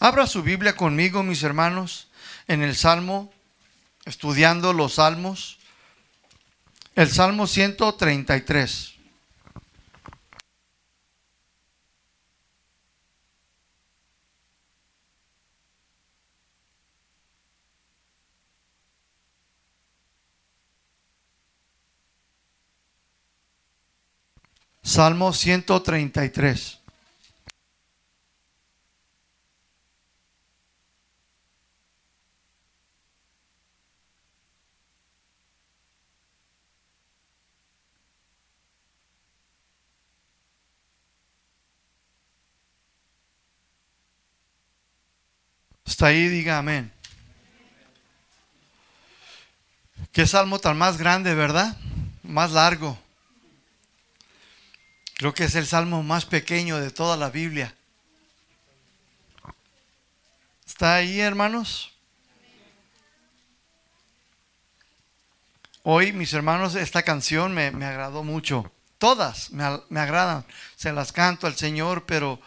Abra su Biblia conmigo, mis hermanos, en el Salmo, estudiando los Salmos. El Salmo 133. Salmo 133. Está ahí, diga amén. Qué salmo tan más grande, ¿verdad? Más largo. Creo que es el salmo más pequeño de toda la Biblia. ¿Está ahí, hermanos? Hoy, mis hermanos, esta canción me, agradó mucho. Todas me, me, agradan. Se las canto al Señor, pero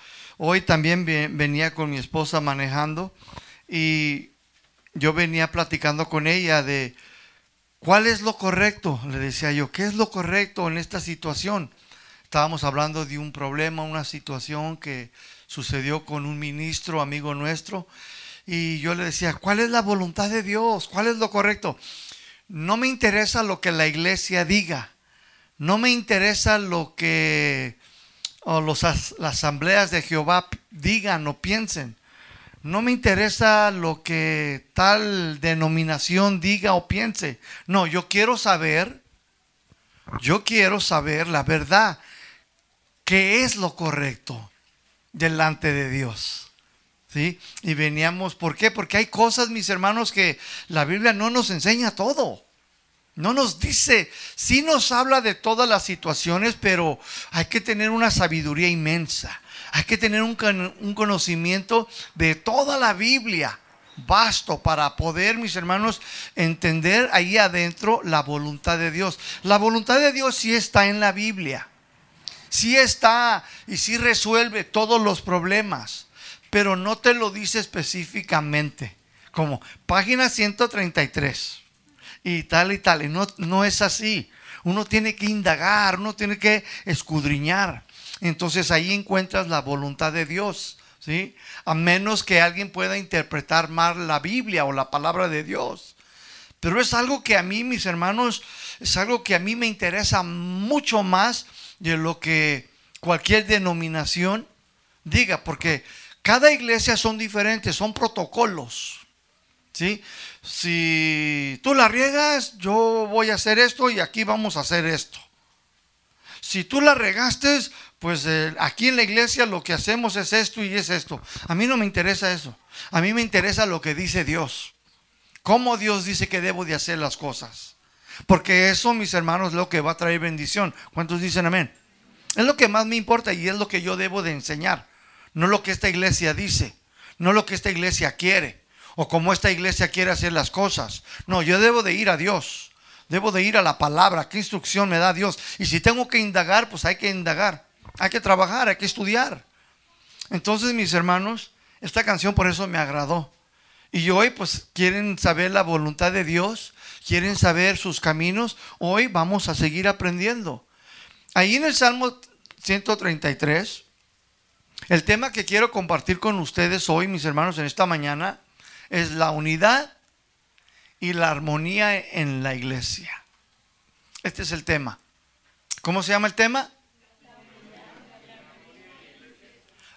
hoy también venía con mi esposa manejando y yo venía platicando con ella de cuál es lo correcto. Le decía yo, ¿qué es lo correcto en esta situación? Estábamos hablando de un problema, una situación que sucedió con un ministro, amigo nuestro, y yo le decía, ¿cuál es la voluntad de Dios? ¿Cuál es lo correcto? No me interesa lo que la iglesia diga, no me interesa lo que los, las asambleas de Jehová digan o piensen. No me interesa lo que tal denominación diga o piense. No, yo quiero saber, yo quiero saber la verdad qué es lo correcto delante de Dios. ¿Sí? Y veníamos, ¿por qué? Porque hay cosas, mis hermanos, que la Biblia no nos enseña todo. No nos dice, sí nos habla de todas las situaciones, pero hay que tener una sabiduría inmensa. Hay que tener un, conocimiento de toda la Biblia vasto para poder, mis hermanos, entender ahí adentro la voluntad de Dios. La voluntad de Dios sí está en la Biblia sí está y sí resuelve todos los problemas, pero no te lo dice específicamente, como página 133 y tal y tal. Y no, no es así. Uno tiene que indagar, uno tiene que escudriñar. Entonces ahí encuentras la voluntad de Dios. ¿sí? A menos que alguien pueda interpretar mal la Biblia o la palabra de Dios. Pero es algo que a mí, mis hermanos, es algo que a mí me interesa mucho más de lo que cualquier denominación diga, porque cada iglesia son diferentes, son protocolos. ¿sí? Si tú la riegas, yo voy a hacer esto y aquí vamos a hacer esto. Si tú la regaste, pues eh, aquí en la iglesia lo que hacemos es esto y es esto. A mí no me interesa eso. A mí me interesa lo que dice Dios. Cómo Dios dice que debo de hacer las cosas. Porque eso, mis hermanos, es lo que va a traer bendición. ¿Cuántos dicen amén? Es lo que más me importa y es lo que yo debo de enseñar. No lo que esta iglesia dice, no lo que esta iglesia quiere o cómo esta iglesia quiere hacer las cosas. No, yo debo de ir a Dios. Debo de ir a la palabra. ¿Qué instrucción me da Dios? Y si tengo que indagar, pues hay que indagar. Hay que trabajar, hay que estudiar. Entonces, mis hermanos, esta canción por eso me agradó. Y hoy, pues, quieren saber la voluntad de Dios quieren saber sus caminos, hoy vamos a seguir aprendiendo. Ahí en el Salmo 133, el tema que quiero compartir con ustedes hoy, mis hermanos, en esta mañana, es la unidad y la armonía en la iglesia. Este es el tema. ¿Cómo se llama el tema?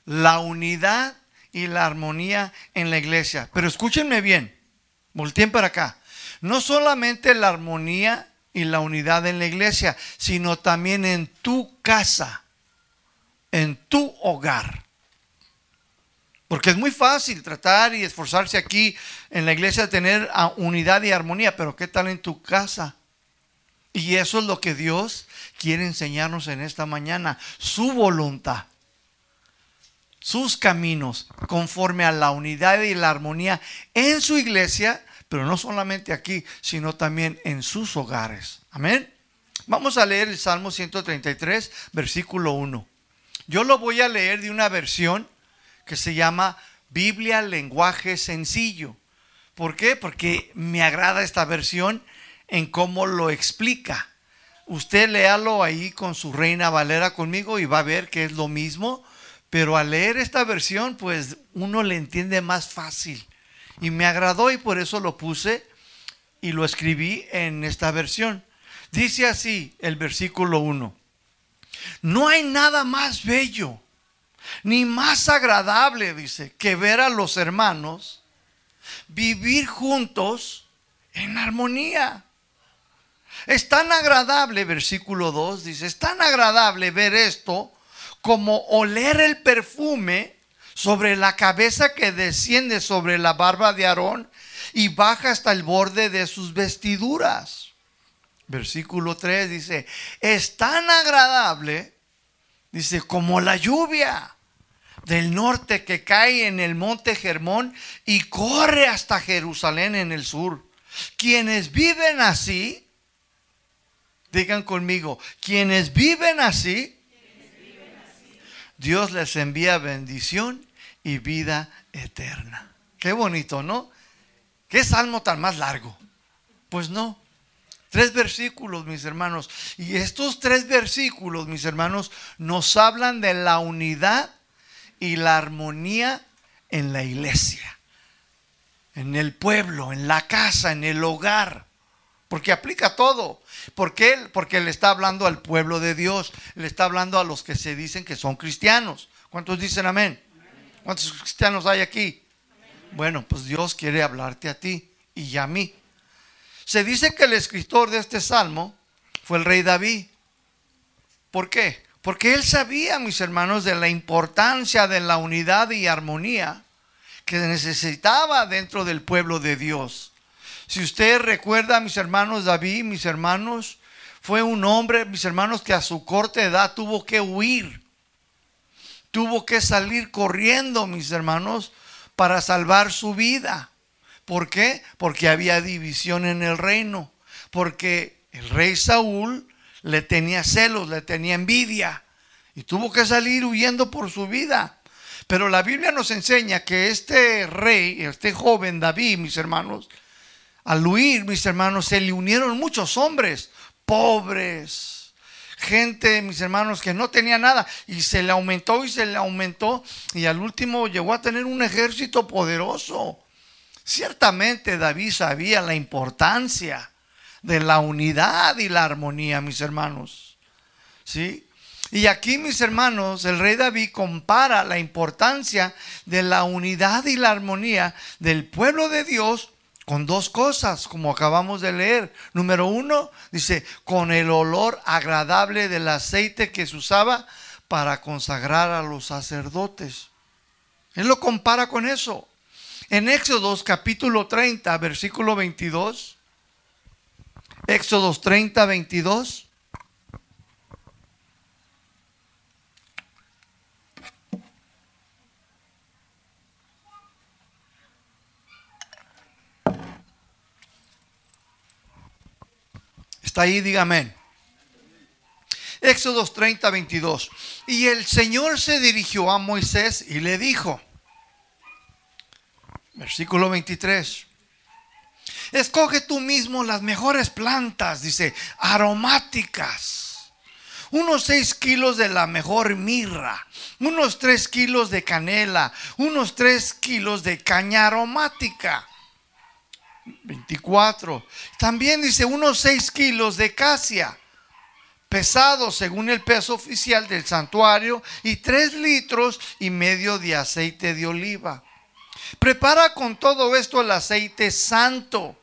La unidad y la armonía en la iglesia. Pero escúchenme bien, volteen para acá no solamente la armonía y la unidad en la iglesia, sino también en tu casa, en tu hogar. Porque es muy fácil tratar y esforzarse aquí en la iglesia de tener unidad y armonía, pero ¿qué tal en tu casa? Y eso es lo que Dios quiere enseñarnos en esta mañana, su voluntad, sus caminos, conforme a la unidad y la armonía en su iglesia pero no solamente aquí, sino también en sus hogares. Amén. Vamos a leer el Salmo 133, versículo 1. Yo lo voy a leer de una versión que se llama Biblia, lenguaje sencillo. ¿Por qué? Porque me agrada esta versión en cómo lo explica. Usted léalo ahí con su reina Valera conmigo y va a ver que es lo mismo, pero al leer esta versión, pues uno le entiende más fácil. Y me agradó y por eso lo puse y lo escribí en esta versión. Dice así el versículo 1. No hay nada más bello ni más agradable, dice, que ver a los hermanos vivir juntos en armonía. Es tan agradable, versículo 2 dice, es tan agradable ver esto como oler el perfume sobre la cabeza que desciende sobre la barba de Aarón y baja hasta el borde de sus vestiduras. Versículo 3 dice, es tan agradable, dice, como la lluvia del norte que cae en el monte Germón y corre hasta Jerusalén en el sur. Quienes viven así, digan conmigo, quienes viven así, Dios les envía bendición y vida eterna. Qué bonito, ¿no? ¿Qué salmo tan más largo? Pues no. Tres versículos, mis hermanos. Y estos tres versículos, mis hermanos, nos hablan de la unidad y la armonía en la iglesia, en el pueblo, en la casa, en el hogar. Porque aplica todo. ¿Por qué? Porque le está hablando al pueblo de Dios. Le está hablando a los que se dicen que son cristianos. ¿Cuántos dicen amén? ¿Cuántos cristianos hay aquí? Bueno, pues Dios quiere hablarte a ti y a mí. Se dice que el escritor de este salmo fue el rey David. ¿Por qué? Porque él sabía, mis hermanos, de la importancia de la unidad y armonía que necesitaba dentro del pueblo de Dios. Si usted recuerda, mis hermanos, David, mis hermanos, fue un hombre, mis hermanos, que a su corta edad tuvo que huir. Tuvo que salir corriendo, mis hermanos, para salvar su vida. ¿Por qué? Porque había división en el reino. Porque el rey Saúl le tenía celos, le tenía envidia y tuvo que salir huyendo por su vida. Pero la Biblia nos enseña que este rey, este joven David, mis hermanos, al huir, mis hermanos, se le unieron muchos hombres, pobres, gente, mis hermanos, que no tenía nada, y se le aumentó y se le aumentó, y al último llegó a tener un ejército poderoso. Ciertamente David sabía la importancia de la unidad y la armonía, mis hermanos. ¿Sí? Y aquí, mis hermanos, el rey David compara la importancia de la unidad y la armonía del pueblo de Dios con dos cosas, como acabamos de leer. Número uno, dice, con el olor agradable del aceite que se usaba para consagrar a los sacerdotes. Él lo compara con eso. En Éxodos capítulo 30, versículo 22. Éxodos 30, 22. Está ahí, dígame. Éxodos 30, 22. Y el Señor se dirigió a Moisés y le dijo, versículo 23, escoge tú mismo las mejores plantas, dice, aromáticas. Unos 6 kilos de la mejor mirra, unos 3 kilos de canela, unos 3 kilos de caña aromática 24. También dice unos 6 kilos de casia, pesado según el peso oficial del santuario, y 3 litros y medio de aceite de oliva. Prepara con todo esto el aceite santo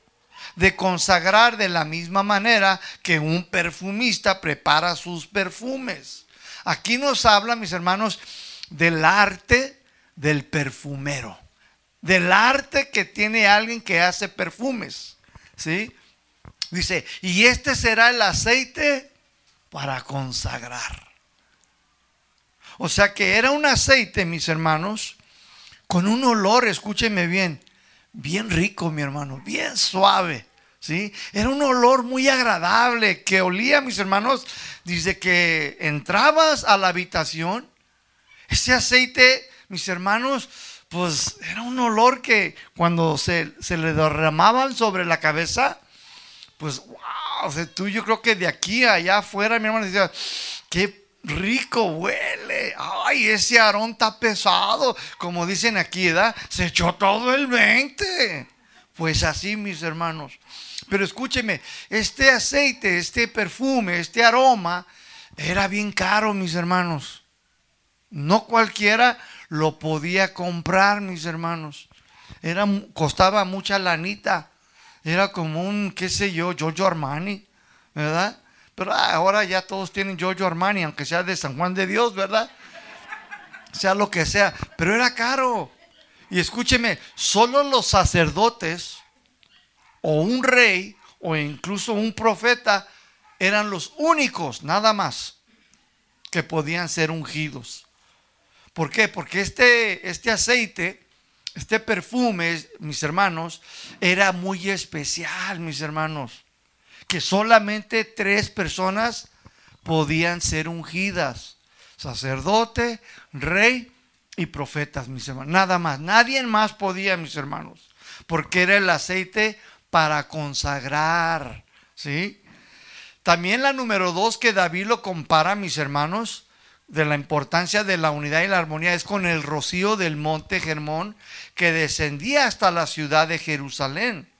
de consagrar de la misma manera que un perfumista prepara sus perfumes. Aquí nos habla, mis hermanos, del arte del perfumero del arte que tiene alguien que hace perfumes. ¿Sí? Dice, y este será el aceite para consagrar. O sea que era un aceite, mis hermanos, con un olor, escúcheme bien, bien rico, mi hermano, bien suave. ¿Sí? Era un olor muy agradable que olía, mis hermanos. Dice que entrabas a la habitación, ese aceite, mis hermanos, pues era un olor que cuando se, le derramaban sobre la cabeza, pues wow, o sea, tú yo creo que de aquí a allá afuera mi hermano decía, qué rico huele, ay, ese arón está pesado, como dicen aquí, ¿verdad? Se echó todo el 20. Pues así, mis hermanos. Pero escúcheme, este aceite, este perfume, este aroma, era bien caro, mis hermanos. No cualquiera lo podía comprar, mis hermanos. Era, costaba mucha lanita. Era como un, qué sé yo, Giorgio Armani, ¿verdad? Pero ah, ahora ya todos tienen Giorgio Armani, aunque sea de San Juan de Dios, ¿verdad? Sea lo que sea. Pero era caro. Y escúcheme, solo los sacerdotes o un rey o incluso un profeta eran los únicos, nada más, que podían ser ungidos. ¿Por qué? Porque este, este aceite, este perfume, mis hermanos, era muy especial, mis hermanos. Que solamente tres personas podían ser ungidas. Sacerdote, rey y profetas, mis hermanos. Nada más. Nadie más podía, mis hermanos. Porque era el aceite para consagrar. ¿Sí? También la número dos que David lo compara, mis hermanos, de la importancia de la unidad y la armonía es con el rocío del monte Germón que descendía hasta la ciudad de Jerusalén.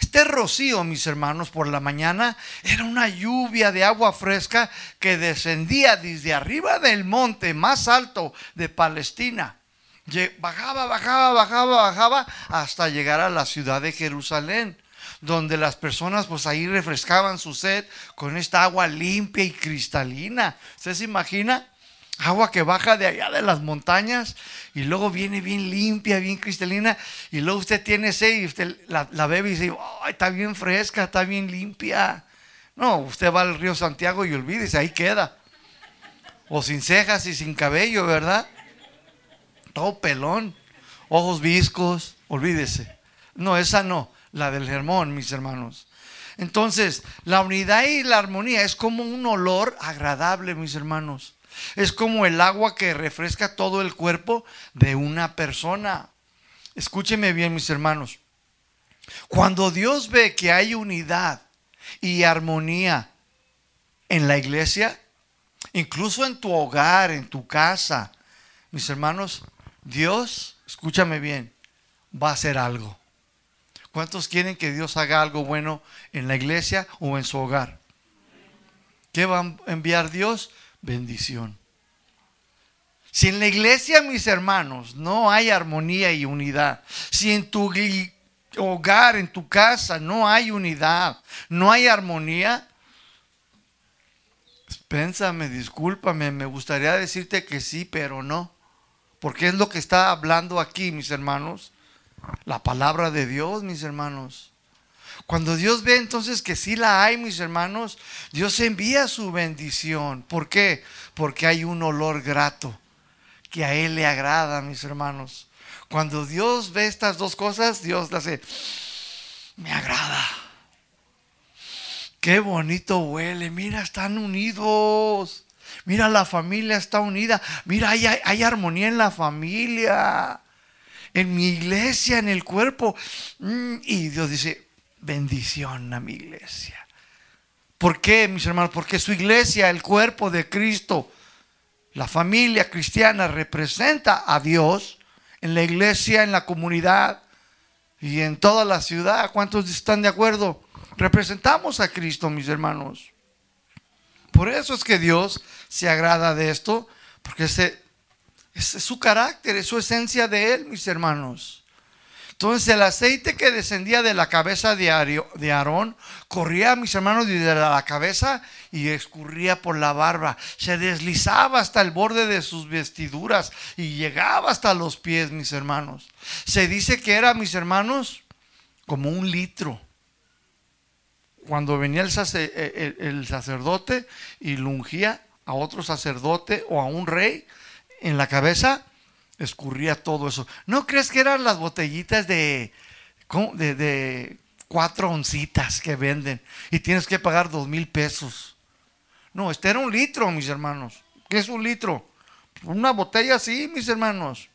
Este rocío, mis hermanos, por la mañana era una lluvia de agua fresca que descendía desde arriba del monte más alto de Palestina. Bajaba, bajaba, bajaba, bajaba hasta llegar a la ciudad de Jerusalén donde las personas pues ahí refrescaban su sed con esta agua limpia y cristalina. ¿Usted se imagina? Agua que baja de allá de las montañas y luego viene bien limpia, bien cristalina y luego usted tiene sed y usted la, bebe y dice, ¡ay, está bien fresca, está bien limpia! No, usted va al río Santiago y olvídese, ahí queda. O sin cejas y sin cabello, ¿verdad? Todo pelón, ojos viscos, olvídese. No, esa no la del germón, mis hermanos. Entonces, la unidad y la armonía es como un olor agradable, mis hermanos. Es como el agua que refresca todo el cuerpo de una persona. Escúcheme bien, mis hermanos. Cuando Dios ve que hay unidad y armonía en la iglesia, incluso en tu hogar, en tu casa, mis hermanos, Dios, escúchame bien, va a hacer algo. ¿Cuántos quieren que Dios haga algo bueno en la iglesia o en su hogar? ¿Qué va a enviar Dios? Bendición. Si en la iglesia, mis hermanos, no hay armonía y unidad, si en tu hogar, en tu casa, no hay unidad, no hay armonía, pénsame, discúlpame, me gustaría decirte que sí, pero no. Porque es lo que está hablando aquí, mis hermanos. La palabra de Dios, mis hermanos. Cuando Dios ve entonces que sí la hay, mis hermanos, Dios envía su bendición. ¿Por qué? Porque hay un olor grato que a Él le agrada, mis hermanos. Cuando Dios ve estas dos cosas, Dios le hace, me agrada. Qué bonito huele, mira, están unidos. Mira, la familia está unida. Mira, hay, hay armonía en la familia en mi iglesia, en el cuerpo. Mm, y Dios dice, bendición a mi iglesia. ¿Por qué, mis hermanos? Porque su iglesia, el cuerpo de Cristo, la familia cristiana representa a Dios en la iglesia, en la comunidad y en toda la ciudad. ¿Cuántos están de acuerdo? Representamos a Cristo, mis hermanos. Por eso es que Dios se agrada de esto, porque ese es su carácter, es su esencia de él, mis hermanos. Entonces el aceite que descendía de la cabeza de Aarón corría, mis hermanos, desde la cabeza y escurría por la barba. Se deslizaba hasta el borde de sus vestiduras y llegaba hasta los pies, mis hermanos. Se dice que era, mis hermanos, como un litro. Cuando venía el, el sacerdote y lo ungía a otro sacerdote o a un rey, en la cabeza, escurría todo eso. ¿No crees que eran las botellitas de, de, cuatro oncitas que venden y tienes que pagar dos mil pesos? No, este era un litro, mis hermanos. ¿Qué es un litro? Una botella así, mis hermanos.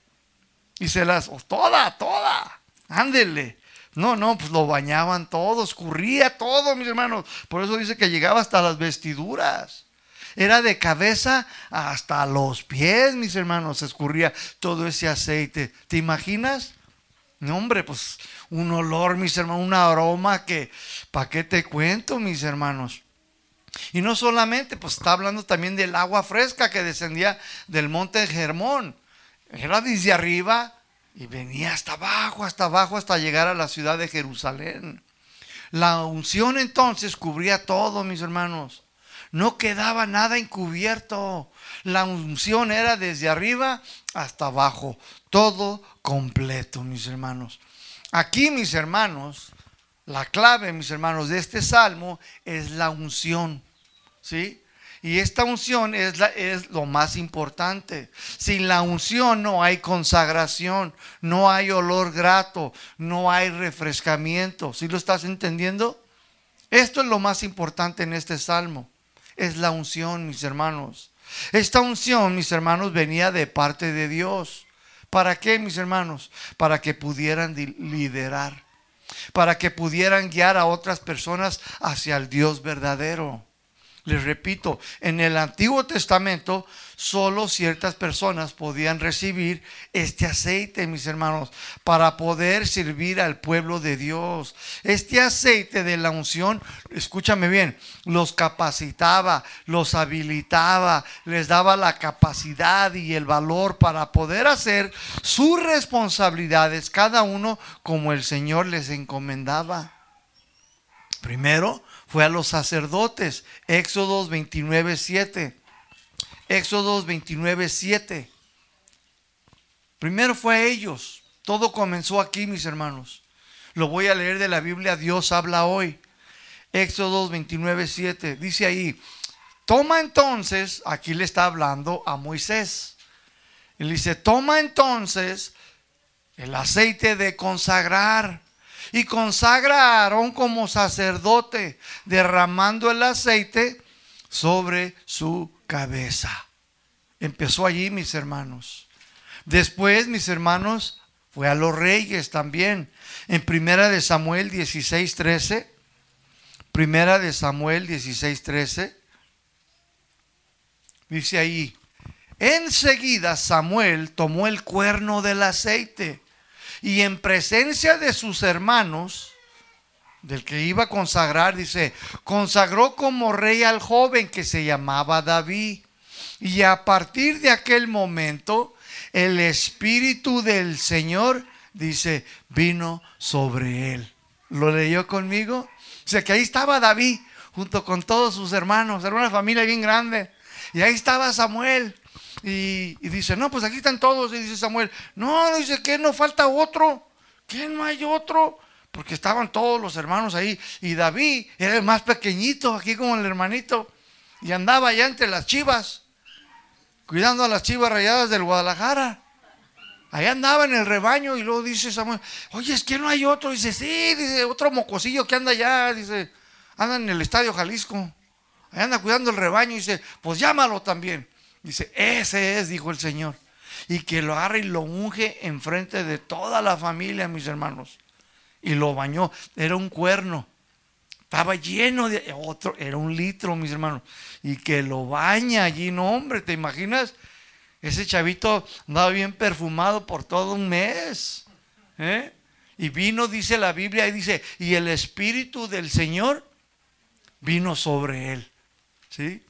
Y se las, toda, toda, ándele. No, no, pues lo bañaban todo, escurría todo, mis hermanos. Por eso dice que llegaba hasta las vestiduras. Era de cabeza hasta los pies, mis hermanos, escurría todo ese aceite. ¿Te imaginas? No, hombre, pues un olor, mis hermanos, un aroma que, ¿para qué te cuento, mis hermanos? Y no solamente, pues está hablando también del agua fresca que descendía del monte Germón. Era desde arriba y venía hasta abajo, hasta abajo, hasta llegar a la ciudad de Jerusalén. La unción entonces cubría todo, mis hermanos. No quedaba nada encubierto. La unción era desde arriba hasta abajo. Todo completo, mis hermanos. Aquí, mis hermanos, la clave, mis hermanos, de este salmo es la unción. ¿Sí? Y esta unción es, la, es, lo más importante. Sin la unción no hay consagración, no hay olor grato, no hay refrescamiento. ¿Sí lo estás entendiendo? Esto es lo más importante en este salmo. Es la unción, mis hermanos. Esta unción, mis hermanos, venía de parte de Dios. ¿Para qué, mis hermanos? Para que pudieran liderar. Para que pudieran guiar a otras personas hacia el Dios verdadero. Les repito, en el Antiguo Testamento solo ciertas personas podían recibir este aceite, mis hermanos, para poder servir al pueblo de Dios. Este aceite de la unción, escúchame bien, los capacitaba, los habilitaba, les daba la capacidad y el valor para poder hacer sus responsabilidades, cada uno como el Señor les encomendaba. Primero, fue a los sacerdotes. Éxodos 29, 7. Éxodos 29, 7. Primero fue a ellos. Todo comenzó aquí, mis hermanos. Lo voy a leer de la Biblia. Dios habla hoy. Éxodos 29, 7. Dice ahí, toma entonces, aquí le está hablando a Moisés. Él dice, toma entonces el aceite de consagrar y consagra a Aarón como sacerdote, derramando el aceite sobre su cabeza. Empezó allí, mis hermanos. Después, mis hermanos, fue a los reyes también. En primera de Samuel 16, 13. Primera de Samuel 16, 13. Dice ahí, enseguida Samuel tomó el cuerno del aceite y en presencia de sus hermanos, del que iba a consagrar, dice, consagró como rey al joven que se llamaba David. Y a partir de aquel momento, el Espíritu del Señor, dice, vino sobre él. ¿Lo leyó conmigo? O sea que ahí estaba David junto con todos sus hermanos, era una familia bien grande. Y ahí estaba Samuel. Y, dice, no, pues aquí están todos. Y dice Samuel, no, dice que no falta otro. Que no hay otro. Porque estaban todos los hermanos ahí. Y David era el más pequeñito, aquí como el hermanito. Y andaba allá entre las chivas, cuidando a las chivas rayadas del Guadalajara. Allá andaba en el rebaño y luego dice Samuel, oye, es que no hay otro. Dice, sí, dice, otro mocosillo que anda allá. Dice, anda en el estadio Jalisco. Allá anda cuidando el rebaño y dice, pues llámalo también. Dice, ese es, dijo el Señor. Y que lo agarre y lo unge enfrente de toda la familia, mis hermanos. Y lo bañó. Era un cuerno. Estaba lleno de otro, era un litro, mis hermanos. Y que lo baña allí, no, hombre, ¿te imaginas? Ese chavito andaba bien perfumado por todo un mes. ¿eh? Y vino, dice la Biblia, y dice, y el Espíritu del Señor vino sobre él. ¿Sí?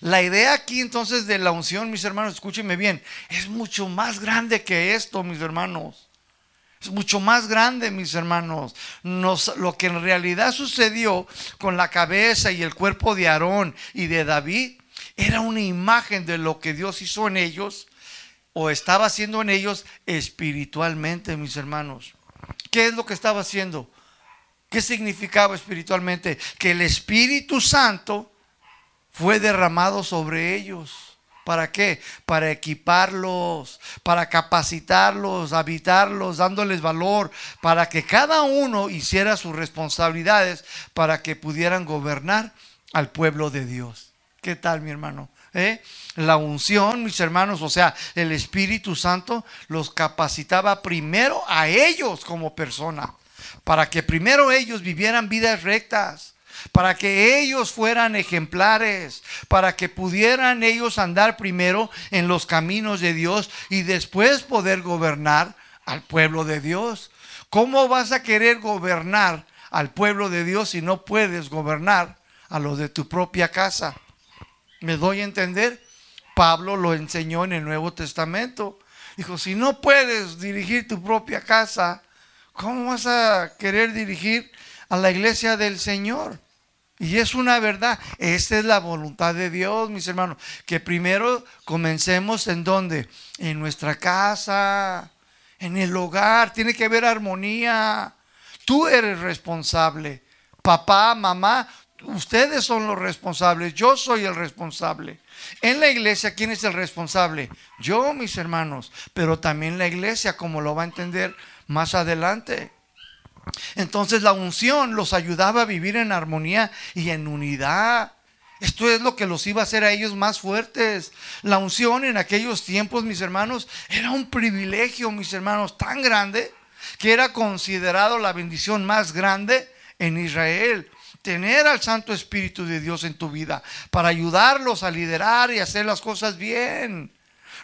La idea aquí entonces de la unción, mis hermanos, escúchenme bien, es mucho más grande que esto, mis hermanos. Es mucho más grande, mis hermanos. lo que en realidad sucedió con la cabeza y el cuerpo de Aarón y de David era una imagen de lo que Dios hizo en ellos o estaba haciendo en ellos espiritualmente, mis hermanos. ¿Qué es lo que estaba haciendo? ¿Qué significaba espiritualmente? Que el Espíritu Santo fue derramado sobre ellos. ¿Para qué? Para equiparlos, para capacitarlos, habitarlos, dándoles valor, para que cada uno hiciera sus responsabilidades, para que pudieran gobernar al pueblo de Dios. ¿Qué tal, mi hermano? ¿eh? La unción, mis hermanos, o sea, el Espíritu Santo los capacitaba primero a ellos como persona, para que primero ellos vivieran vidas rectas, para que ellos fueran ejemplares, para que pudieran ellos andar primero en los caminos de Dios y después poder gobernar al pueblo de Dios. ¿Cómo vas a querer gobernar al pueblo de Dios si no puedes gobernar a los de tu propia casa? ¿Me doy a entender? Pablo lo enseñó en el Nuevo Testamento. Dijo, si no puedes dirigir tu propia casa, ¿cómo vas a querer dirigir a la iglesia del Señor? Y es una verdad. Esta es la voluntad de Dios, mis hermanos. Que primero comencemos en donde? En nuestra casa, en el hogar. Tiene que haber armonía. Tú eres responsable. Papá, mamá, ustedes son los responsables. Yo soy el responsable. En la iglesia, ¿quién es el responsable? Yo, mis hermanos, pero también la iglesia, como lo va a entender más adelante. Entonces la unción los ayudaba a vivir en armonía y en unidad. Esto es lo que los iba a hacer a ellos más fuertes. La unción en aquellos tiempos, mis hermanos, era un privilegio, mis hermanos, tan grande que era considerado la bendición más grande en Israel tener al Santo Espíritu de Dios en tu vida para ayudarlos a liderar y hacer las cosas bien.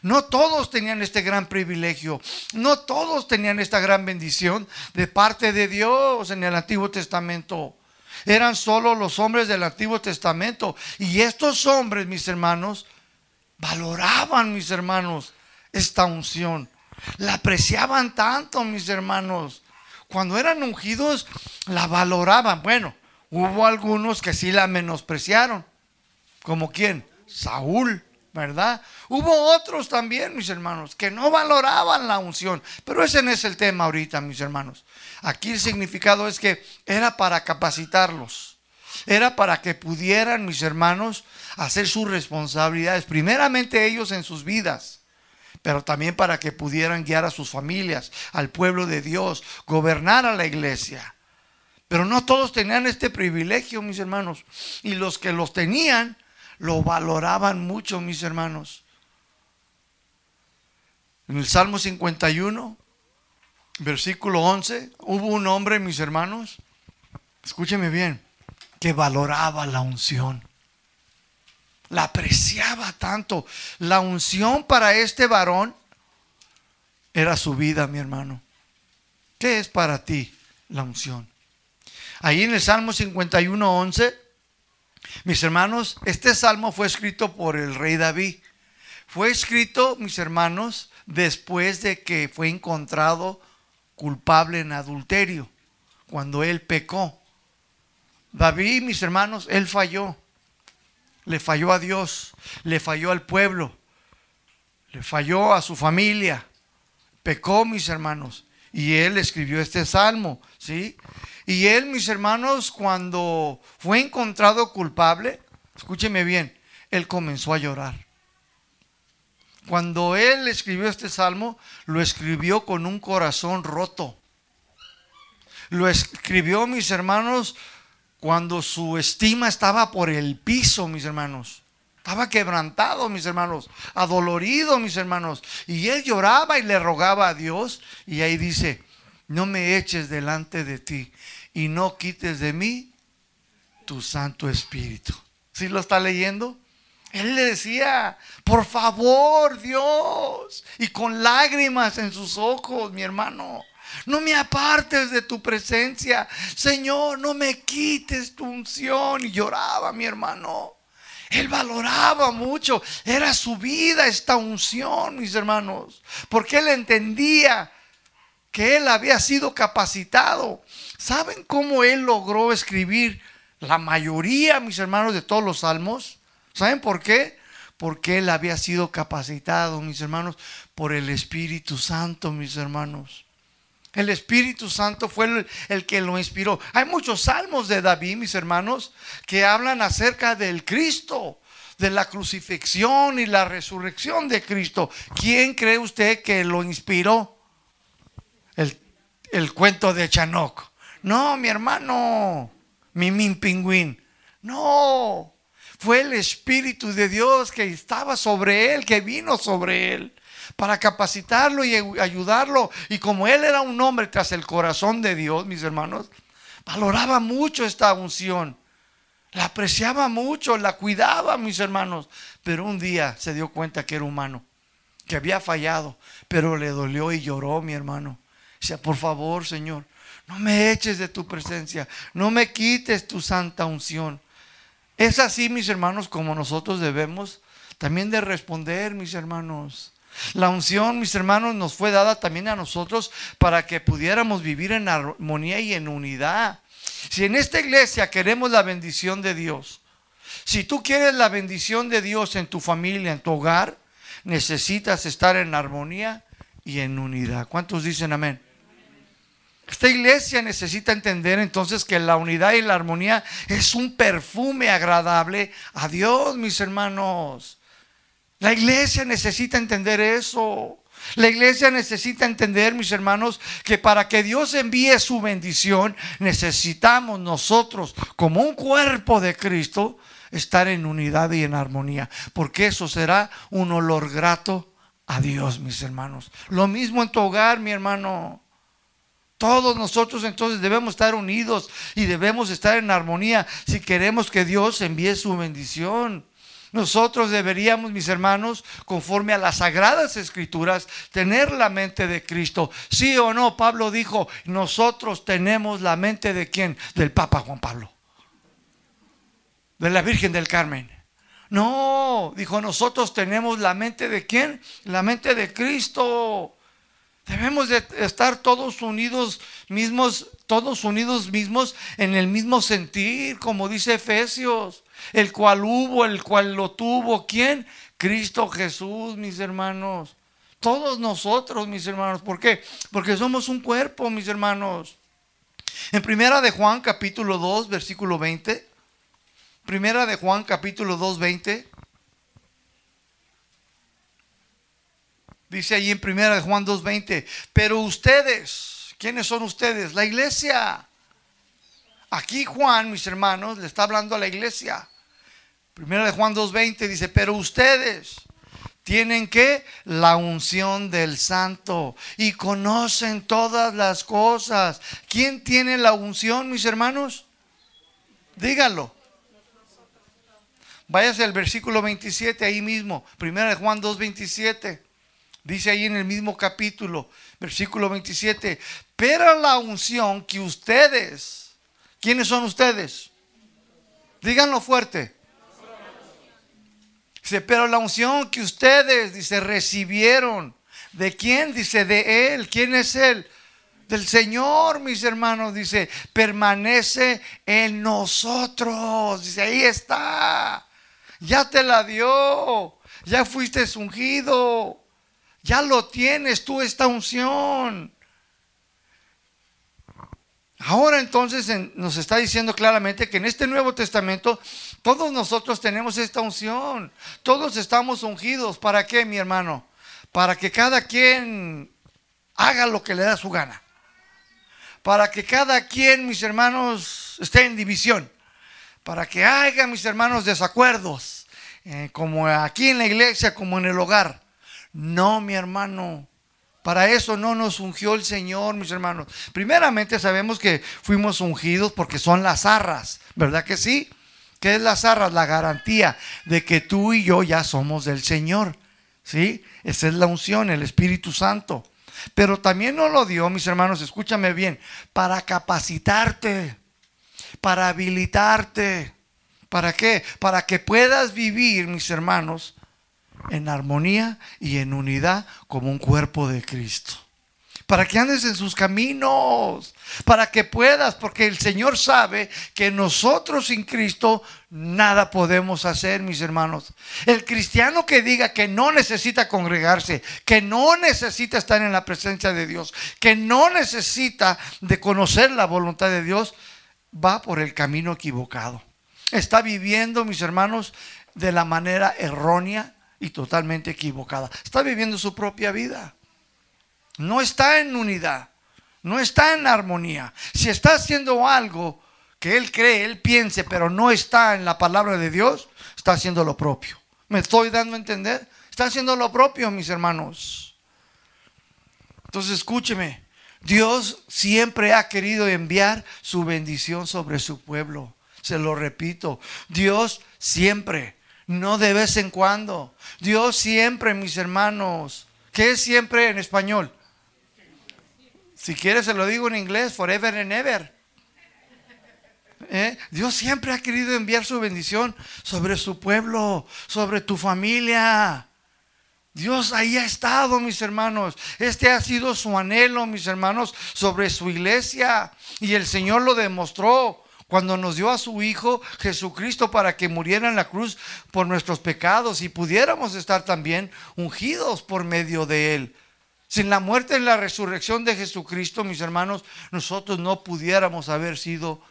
No todos tenían este gran privilegio, no todos tenían esta gran bendición de parte de Dios en el Antiguo Testamento. Eran solo los hombres del Antiguo Testamento. Y estos hombres, mis hermanos, valoraban, mis hermanos, esta unción. La apreciaban tanto, mis hermanos. Cuando eran ungidos, la valoraban. Bueno, Hubo algunos que sí la menospreciaron. ¿Como quién? Saúl, ¿verdad? Hubo otros también, mis hermanos, que no valoraban la unción. Pero ese no es el tema ahorita, mis hermanos. Aquí el significado es que era para capacitarlos. Era para que pudieran, mis hermanos, hacer sus responsabilidades. Primeramente ellos en sus vidas pero también para que pudieran guiar a sus familias, al pueblo de Dios, gobernar a la iglesia. Pero no todos tenían este privilegio, mis hermanos. Y los que los tenían, lo valoraban mucho, mis hermanos. En el Salmo 51, versículo 11, hubo un hombre, mis hermanos, escúcheme bien, que valoraba la unción. La apreciaba tanto. La unción para este varón era su vida, mi hermano. ¿Qué es para ti la unción? Ahí en el Salmo 51, 11, mis hermanos, este salmo fue escrito por el rey David. Fue escrito, mis hermanos, después de que fue encontrado culpable en adulterio, cuando él pecó. David, mis hermanos, él falló. Le falló a Dios, le falló al pueblo, le falló a su familia. Pecó, mis hermanos. Y él escribió este salmo, ¿sí? Y él, mis hermanos, cuando fue encontrado culpable, escúcheme bien, él comenzó a llorar. Cuando él escribió este salmo, lo escribió con un corazón roto. Lo escribió, mis hermanos, cuando su estima estaba por el piso, mis hermanos. Estaba quebrantado, mis hermanos, adolorido, mis hermanos. Y él lloraba y le rogaba a Dios. Y ahí dice, no me eches delante de ti y no quites de mí tu Santo Espíritu. ¿Sí lo está leyendo? Él le decía, por favor, Dios, y con lágrimas en sus ojos, mi hermano, no me apartes de tu presencia, Señor, no me quites tu unción. Y lloraba mi hermano. Él valoraba mucho, era su vida esta unción, mis hermanos, porque él entendía que él había sido capacitado. ¿Saben cómo él logró escribir la mayoría, mis hermanos, de todos los salmos? ¿Saben por qué? Porque él había sido capacitado, mis hermanos, por el Espíritu Santo, mis hermanos. El Espíritu Santo fue el, el, que lo inspiró. Hay muchos salmos de David, mis hermanos, que hablan acerca del Cristo, de la crucifixión y la resurrección de Cristo. ¿Quién cree usted que lo inspiró? El, cuento de Chanoc. No, mi hermano, mi min pingüín. No, Fue el Espíritu de Dios que estaba sobre él, que vino sobre él para capacitarlo y ayudarlo. Y como él era un hombre tras el corazón de Dios, mis hermanos, valoraba mucho esta unción. La apreciaba mucho, la cuidaba, mis hermanos. Pero un día se dio cuenta que era humano, que había fallado, pero le dolió y lloró, mi hermano. Dice, por favor, Señor, no me eches de tu presencia, no me quites tu santa unción. Es así, mis hermanos, como nosotros debemos también de responder, mis hermanos. La unción, mis hermanos, nos fue dada también a nosotros para que pudiéramos vivir en armonía y en unidad. Si en esta iglesia queremos la bendición de Dios, si tú quieres la bendición de Dios en tu familia, en tu hogar, necesitas estar en armonía y en unidad. ¿Cuántos dicen amén? Esta iglesia necesita entender entonces que la unidad y la armonía es un perfume agradable a Dios, mis hermanos. La iglesia necesita entender eso. La iglesia necesita entender, mis hermanos, que para que Dios envíe su bendición, necesitamos nosotros, como un cuerpo de Cristo, estar en unidad y en armonía, porque eso será un olor grato a Dios, mis hermanos. Lo mismo en tu hogar, mi hermano. Todos nosotros entonces debemos estar unidos y debemos estar en armonía si queremos que Dios envíe su bendición. Nosotros deberíamos, mis hermanos, conforme a las sagradas escrituras, tener la mente de Cristo. Sí o no, Pablo dijo, nosotros tenemos la mente de quién? Del Papa Juan Pablo. De la Virgen del Carmen. No, dijo, nosotros tenemos la mente de quién? La mente de Cristo. Debemos de estar todos unidos mismos, todos unidos mismos en el mismo sentir, como dice Efesios el cual hubo, el cual lo tuvo. ¿Quién? Cristo Jesús, mis hermanos. Todos nosotros, mis hermanos. ¿Por qué? Porque somos un cuerpo, mis hermanos. En primera de Juan capítulo 2, versículo 20. Primera de Juan capítulo 2, 20. Dice allí en primera de Juan 2, 20. Pero ustedes, ¿quiénes son ustedes? La iglesia. Aquí Juan, mis hermanos, le está hablando a la iglesia. Primero de Juan 2.20 dice, pero ustedes tienen que la unción del santo y conocen todas las cosas. ¿Quién tiene la unción, mis hermanos? Díganlo. Váyase al versículo 27 ahí mismo, Primero de Juan 2.27. Dice ahí en el mismo capítulo, versículo 27, pero la unción que ustedes, ¿quiénes son ustedes? Díganlo fuerte. Dice, pero la unción que ustedes, dice, recibieron, ¿de quién? Dice, de Él. ¿Quién es Él? Del Señor, mis hermanos, dice, permanece en nosotros. Dice, ahí está. Ya te la dio. Ya fuiste ungido. Ya lo tienes tú esta unción. Ahora entonces nos está diciendo claramente que en este Nuevo Testamento todos nosotros tenemos esta unción. Todos estamos ungidos. ¿Para qué, mi hermano? Para que cada quien haga lo que le da su gana. Para que cada quien, mis hermanos, esté en división. Para que haya, mis hermanos, desacuerdos. Eh, como aquí en la iglesia, como en el hogar. No, mi hermano. Para eso no nos ungió el Señor, mis hermanos. Primeramente sabemos que fuimos ungidos porque son las arras, ¿verdad que sí? ¿Qué es las arras? La garantía de que tú y yo ya somos del Señor. ¿Sí? Esa es la unción, el Espíritu Santo. Pero también nos lo dio, mis hermanos, escúchame bien, para capacitarte, para habilitarte. ¿Para qué? Para que puedas vivir, mis hermanos, en armonía y en unidad como un cuerpo de Cristo para que andes en sus caminos, para que puedas, porque el Señor sabe que nosotros sin Cristo nada podemos hacer, mis hermanos. El cristiano que diga que no necesita congregarse, que no necesita estar en la presencia de Dios, que no necesita de conocer la voluntad de Dios, va por el camino equivocado. Está viviendo, mis hermanos, de la manera errónea y totalmente equivocada. Está viviendo su propia vida no está en unidad, no está en armonía. Si está haciendo algo que él cree, él piense, pero no está en la palabra de Dios, está haciendo lo propio. ¿Me estoy dando a entender? Está haciendo lo propio, mis hermanos. Entonces escúcheme, Dios siempre ha querido enviar su bendición sobre su pueblo. Se lo repito, Dios siempre, no de vez en cuando. Dios siempre, mis hermanos. ¿Qué es siempre en español? Si quieres se lo digo en inglés, forever and ever. ¿Eh? Dios siempre ha querido enviar su bendición sobre su pueblo, sobre tu familia. Dios ahí ha estado, mis hermanos. Este ha sido su anhelo, mis hermanos, sobre su iglesia. Y el Señor lo demostró cuando nos dio a su Hijo Jesucristo para que muriera en la cruz por nuestros pecados y pudiéramos estar también ungidos por medio de Él. Sin la muerte y la resurrección de Jesucristo, mis hermanos, nosotros no pudiéramos haber sido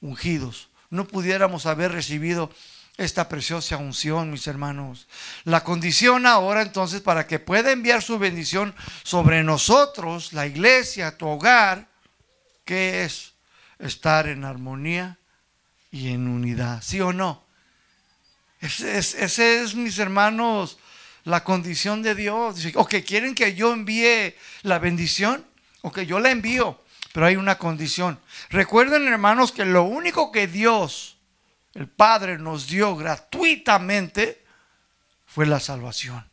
ungidos, no pudiéramos haber recibido esta preciosa unción, mis hermanos. La condición ahora entonces para que pueda enviar su bendición sobre nosotros, la iglesia, tu hogar, ¿qué es? Estar en armonía y en unidad, ¿sí o no? Ese es, mis hermanos, la condición de Dios. o que quieren que yo envíe la bendición, o que yo la envío, pero hay una condición. Recuerden, hermanos, que lo único que Dios, el Padre, nos dio gratuitamente fue la salvación.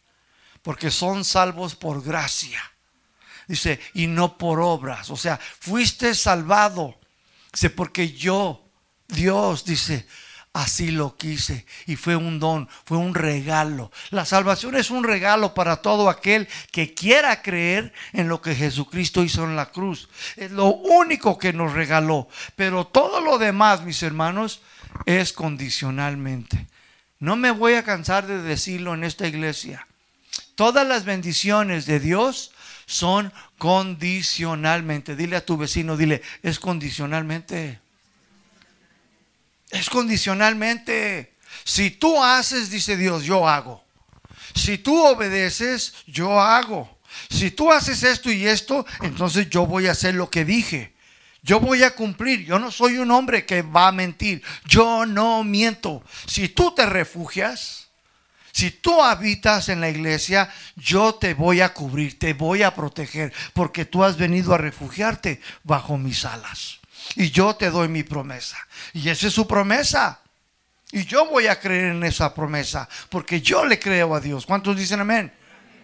Porque son salvos por gracia. Dice, y no por obras. O sea, fuiste salvado. Dice, porque yo, Dios, dice, Así lo quise y fue un don, fue un regalo. La salvación es un regalo para todo aquel que quiera creer en lo que Jesucristo hizo en la cruz. Es lo único que nos regaló. Pero todo lo demás, mis hermanos, es condicionalmente. No me voy a cansar de decirlo en esta iglesia. Todas las bendiciones de Dios son condicionalmente. Dile a tu vecino, dile, es condicionalmente. Es condicionalmente. Si tú haces, dice Dios, yo hago. Si tú obedeces, yo hago. Si tú haces esto y esto, entonces yo voy a hacer lo que dije. Yo voy a cumplir. Yo no soy un hombre que va a mentir. Yo no miento. Si tú te refugias, si tú habitas en la iglesia, yo te voy a cubrir, te voy a proteger, porque tú has venido a refugiarte bajo mis alas y yo te doy mi promesa. Y esa es su promesa. Y yo voy a creer en esa promesa, porque yo le creo a Dios. ¿Cuántos dicen amén?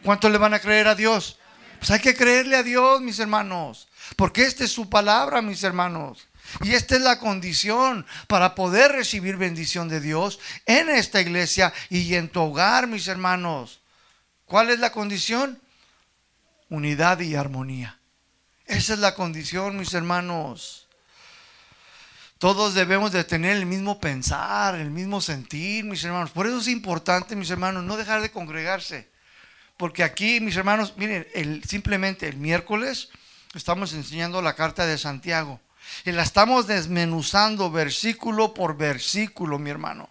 ¿Cuántos le van a creer a Dios? Pues hay que creerle a Dios, mis hermanos, porque esta es su palabra, mis hermanos. Y esta es la condición para poder recibir bendición de Dios en esta iglesia y en tu hogar, mis hermanos. ¿Cuál es la condición? Unidad y armonía. Esa es la condición, mis hermanos. Todos debemos de tener el mismo pensar, el mismo sentir, mis hermanos. Por eso es importante, mis hermanos, no dejar de congregarse. Porque aquí, mis hermanos, miren, simplemente el miércoles estamos enseñando la carta de Santiago. Y la estamos desmenuzando versículo por versículo, mi hermano.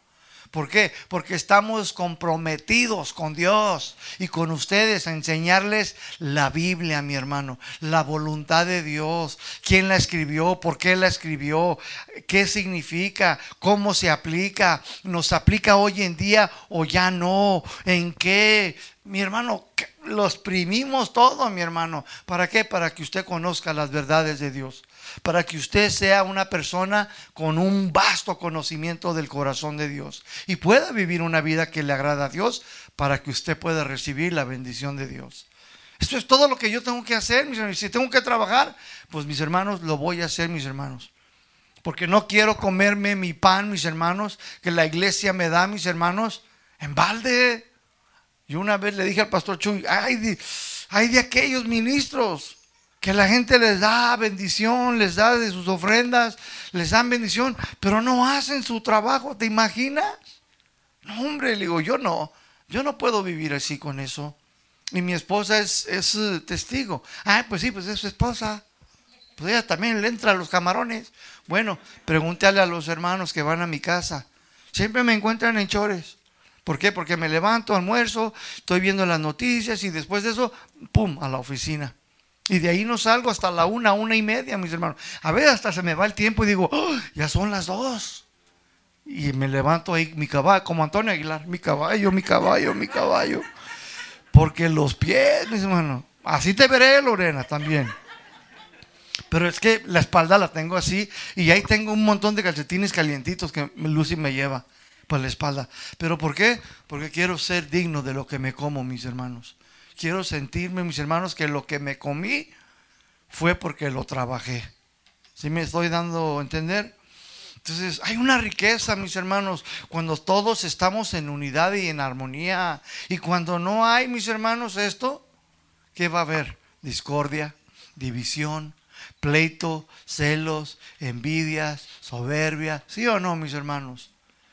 ¿Por qué? Porque estamos comprometidos con Dios y con ustedes a enseñarles la Biblia, mi hermano, la voluntad de Dios, quién la escribió, por qué la escribió, qué significa, cómo se aplica, nos aplica hoy en día o ya no, en qué, mi hermano, los primimos todo, mi hermano. ¿Para qué? Para que usted conozca las verdades de Dios para que usted sea una persona con un vasto conocimiento del corazón de Dios y pueda vivir una vida que le agrada a Dios para que usted pueda recibir la bendición de Dios. Esto es todo lo que yo tengo que hacer, mis hermanos. Si tengo que trabajar, pues mis hermanos, lo voy a hacer, mis hermanos. Porque no quiero comerme mi pan, mis hermanos, que la iglesia me da, mis hermanos, en balde. Yo una vez le dije al pastor Chuy, ay ay de aquellos ministros que la gente les da bendición, les da de sus ofrendas, les dan bendición, pero no hacen su trabajo, ¿te imaginas? No, hombre, le digo, yo no, yo no puedo vivir así con eso. Y mi esposa es, es eh, testigo. Ah, pues sí, pues es su esposa. Pues ella también le entra a los camarones. Bueno, pregúntale a los hermanos que van a mi casa. Siempre me encuentran en chores. ¿Por qué? Porque me levanto, almuerzo, estoy viendo las noticias y después de eso, ¡pum!, a la oficina. Y de ahí no salgo hasta la una, una y media, mis hermanos. A veces hasta se me va el tiempo y digo, oh, ya son las dos. Y me levanto ahí, mi caballo, como Antonio Aguilar, mi caballo, mi caballo, mi caballo. Porque los pies, mis hermanos, así te veré, Lorena, también. Pero es que la espalda la tengo así y ahí tengo un montón de calcetines calientitos que Lucy me lleva por la espalda. ¿Pero por qué? Porque quiero ser digno de lo que me como, mis hermanos. Quiero sentirme, mis hermanos, que lo que me comí fue porque lo trabajé. ¿Sí me estoy dando a entender? Entonces, hay una riqueza, mis hermanos, cuando todos estamos en unidad y en armonía. Y cuando no hay, mis hermanos, esto, ¿qué va a haber? Discordia, división, pleito, celos, envidias, soberbia. ¿Sí o no, mis hermanos?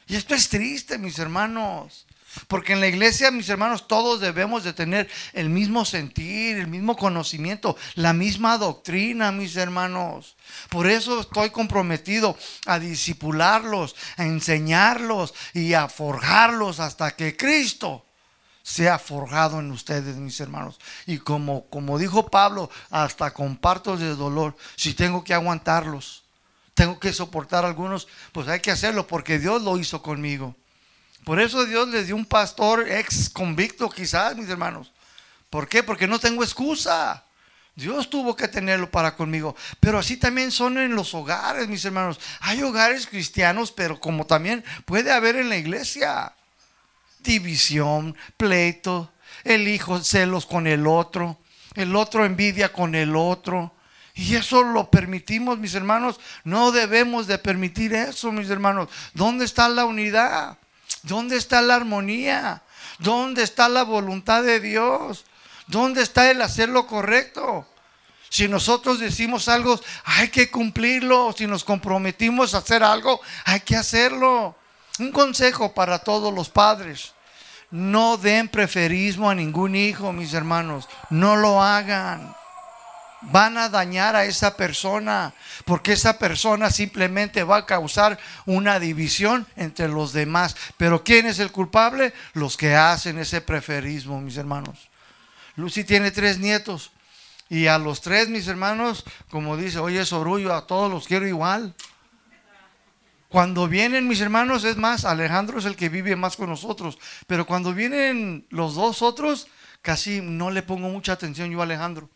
Y esto es triste, mis hermanos. Porque en la iglesia, mis hermanos, todos debemos de tener el mismo sentir, el mismo conocimiento, la misma doctrina, mis hermanos. Por eso estoy comprometido a disipularlos, a enseñarlos y a forjarlos hasta que Cristo sea forjado en ustedes, mis hermanos. Y como, como dijo Pablo, hasta comparto de dolor, si tengo que aguantarlos, tengo que soportar algunos, pues hay que hacerlo porque Dios lo hizo conmigo. Por eso Dios les dio un pastor ex convicto quizás, mis hermanos. ¿Por qué? Porque no tengo excusa. Dios tuvo que tenerlo para conmigo. Pero así también son en los hogares, mis hermanos. Hay hogares cristianos, pero como también puede haber en la iglesia. División, pleito, el hijo celos con el otro, el otro envidia con el otro. Y eso lo permitimos, mis hermanos. No debemos de permitir eso, mis hermanos. ¿Dónde está la unidad? ¿Dónde está la armonía? ¿Dónde está la voluntad de Dios? ¿Dónde está el hacer lo correcto? Si nosotros decimos algo, hay que cumplirlo. Si nos comprometimos a hacer algo, hay que hacerlo. Un consejo para todos los padres. No den preferismo a ningún hijo, mis hermanos. No lo hagan van a dañar a esa persona, porque esa persona simplemente va a causar una división entre los demás. Pero ¿quién es el culpable? Los que hacen ese preferismo, mis hermanos. Lucy tiene tres nietos y a los tres, mis hermanos, como dice, oye, Sorullo, a todos los quiero igual. Cuando vienen mis hermanos, es más, Alejandro es el que vive más con nosotros, pero cuando vienen los dos otros, casi no le pongo mucha atención yo a Alejandro.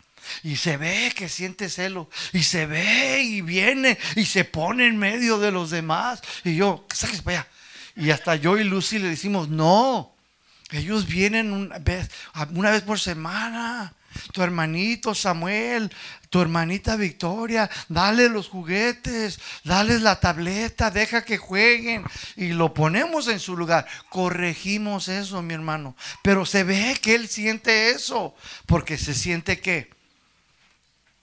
Y se ve que siente celo. Y se ve y viene y se pone en medio de los demás. Y yo, sáquese para allá. Y hasta yo y Lucy le decimos, no. Ellos vienen una vez, por semana. Tu hermanito Samuel, tu hermanita Victoria, dale los juguetes, dale la tableta, deja que jueguen y lo ponemos en su lugar. Corregimos eso, mi hermano. Pero se ve que él siente eso, porque se siente que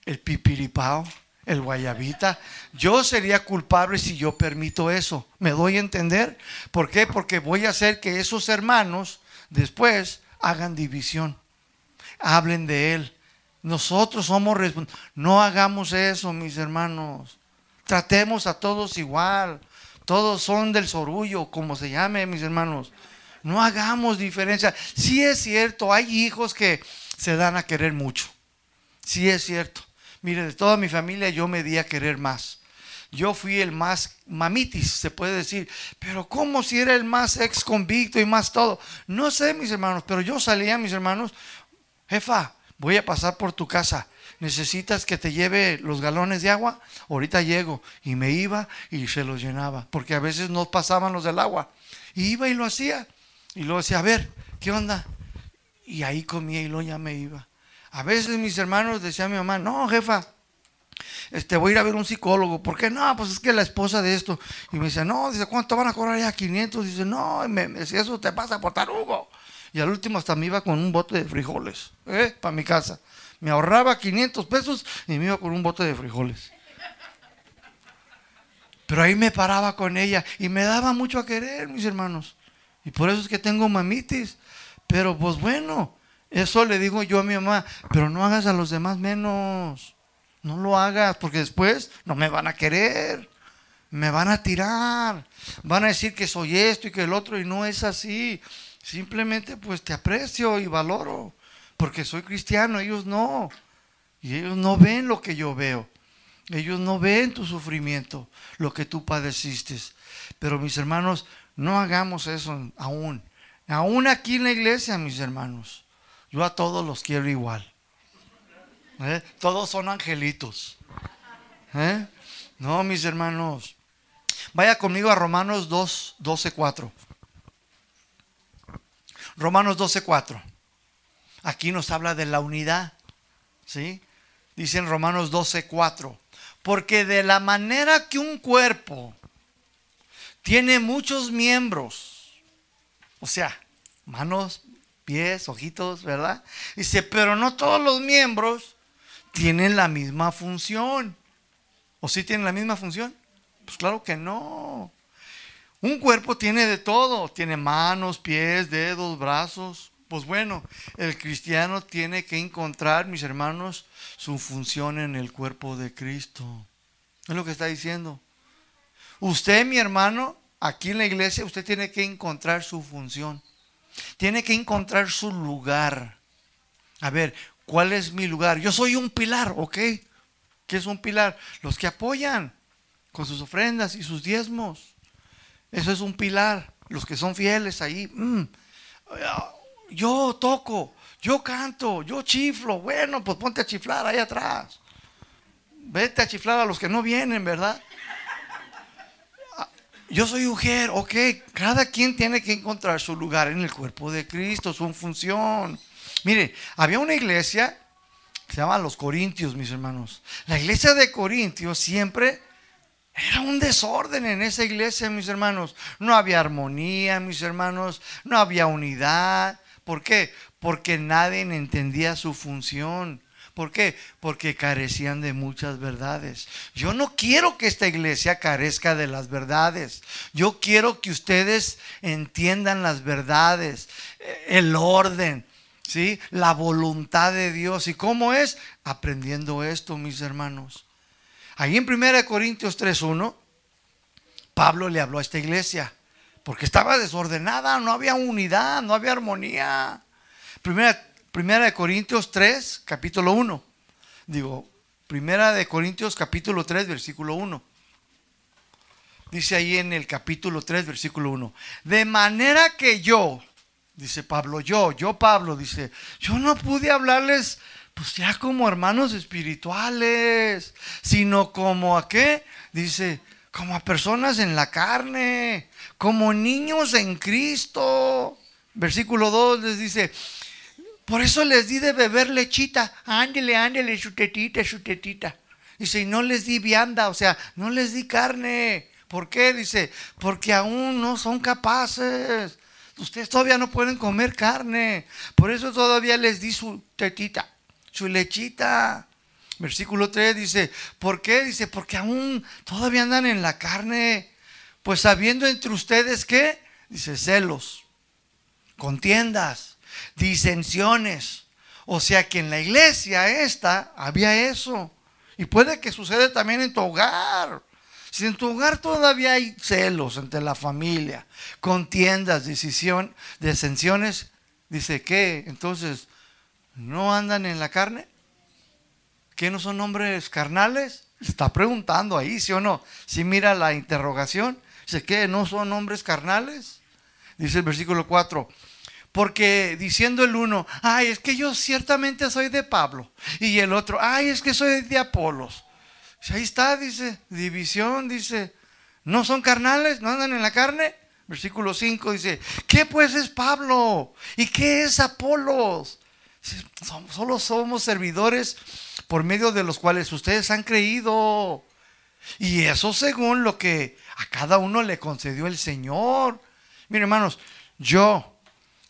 el pipiripao, el guayabita. Yo sería culpable si yo permito eso. ¿Me doy a entender? ¿Por qué? Porque voy a hacer que esos hermanos después hagan división. Hablen de él. Nosotros somos responsables. No hagamos eso, mis hermanos. Tratemos a todos igual. Todos son del sorullo, como se llame, mis hermanos. No hagamos diferencia. Sí es cierto, hay hijos que se dan a querer mucho. Sí es cierto. Mire, de toda mi familia yo me di a querer más. Yo fui el más mamitis, se puede decir. Pero ¿cómo si era el más ex convicto y más todo? No sé, mis hermanos, pero yo salía, mis hermanos, jefa, voy a pasar por tu casa. ¿Necesitas que te lleve los galones de agua? Ahorita llego. Y me iba y se los llenaba. Porque a veces no pasaban los del agua. Iba y lo hacía. Y luego decía, a ver, ¿qué onda? Y ahí comía y luego ya me iba. A veces mis hermanos decían a mi mamá, no, jefa, este, voy a ir a ver un psicólogo. ¿Por qué? No, pues es que la esposa de esto. Y me dice, no, dice, ¿cuánto van a cobrar ya? 500. Dice, no, si eso te pasa por tarugo. Y al último hasta me iba con un bote de frijoles, ¿eh? Para mi casa. Me ahorraba 500 pesos y me iba con un bote de frijoles. Pero ahí me paraba con ella y me daba mucho a querer, mis hermanos. Y por eso es que tengo mamitis. Pero pues bueno, eso le digo yo a mi mamá, pero no hagas a los demás menos. No lo hagas, porque después no me van a querer. Me van a tirar. Van a decir que soy esto y que el otro y no es así. Simplemente pues te aprecio y valoro. Porque soy cristiano, ellos no. Y ellos no ven lo que yo veo. Ellos no ven tu sufrimiento, lo que tú padeciste. Pero mis hermanos, no hagamos eso aún. Aún aquí en la iglesia, mis hermanos. Yo a todos los quiero igual. ¿Eh? Todos son angelitos. ¿Eh? No, mis hermanos. Vaya conmigo a Romanos 2, 12, 4. Romanos 12, 4. Aquí nos habla de la unidad. ¿Sí? Dice en Romanos 12, 4. Porque de la manera que un cuerpo tiene muchos miembros, o sea, manos, pies, ojitos, ¿verdad? Dice, pero no todos los miembros tienen la misma función. ¿O sí tienen la misma función? Pues claro que no. Un cuerpo tiene de todo, tiene manos, pies, dedos, brazos. Pues bueno, el cristiano tiene que encontrar, mis hermanos, su función en el cuerpo de Cristo. Es lo que está diciendo. Usted, mi hermano, aquí en la iglesia, usted tiene que encontrar su función. Tiene que encontrar su lugar. A ver, ¿cuál es mi lugar? Yo soy un pilar, ¿ok? ¿Qué es un pilar? Los que apoyan con sus ofrendas y sus diezmos. Eso es un pilar. Los que son fieles ahí. Mm, yo toco, yo canto, yo chiflo. Bueno, pues ponte a chiflar ahí atrás. Vete a chiflar a los que no vienen, ¿verdad? Yo soy mujer, ok. Cada quien tiene que encontrar su lugar en el cuerpo de Cristo, su función. Mire, había una iglesia que se llama Los Corintios, mis hermanos. La iglesia de Corintios siempre era un desorden en esa iglesia, mis hermanos. No había armonía, mis hermanos. No había unidad. ¿Por qué? Porque nadie entendía su función. ¿Por qué? Porque carecían de muchas verdades. Yo no quiero que esta iglesia carezca de las verdades. Yo quiero que ustedes entiendan las verdades, eh, el orden, ¿sí? La voluntad de Dios. ¿Y cómo es? Aprendiendo esto, mis hermanos. Ahí en 1 Corintios 3.1, Pablo le habló a esta iglesia, porque estaba desordenada, no había unidad, no había armonía. Primera, primera de Corintios 3, capítulo 1. Digo, Primera de Corintios capítulo 3, versículo 1. Dice ahí en el capítulo 3, versículo 1. De manera que yo, dice Pablo, yo, yo Pablo, dice, yo no pude hablarles pues ya como hermanos espirituales, sino como a qué? Dice, como a personas en la carne, como niños en Cristo. Versículo 2 les dice, por eso les di de beber lechita, ándele, ándele, su tetita, su tetita. Dice, y no les di vianda, o sea, no les di carne. ¿Por qué? Dice, porque aún no son capaces. Ustedes todavía no pueden comer carne. Por eso todavía les di su tetita su lechita. Versículo 3 dice, ¿por qué? Dice, porque aún todavía andan en la carne, pues habiendo entre ustedes qué? Dice, celos, contiendas, disensiones. O sea que en la iglesia esta había eso. Y puede que suceda también en tu hogar. Si en tu hogar todavía hay celos entre la familia, contiendas, decisión, disensiones, dice que entonces no andan en la carne? ¿Que no son hombres carnales? Está preguntando ahí, ¿sí o no? Si mira la interrogación, dice que no son hombres carnales. Dice el versículo 4. Porque diciendo el uno, ay, es que yo ciertamente soy de Pablo. Y el otro, ay, es que soy de Apolos. Ahí está, dice, división, dice, ¿no son carnales? ¿No andan en la carne? Versículo 5 dice, ¿qué pues es Pablo? ¿Y qué es Apolos? Solo somos servidores por medio de los cuales ustedes han creído. Y eso según lo que a cada uno le concedió el Señor. Miren hermanos, yo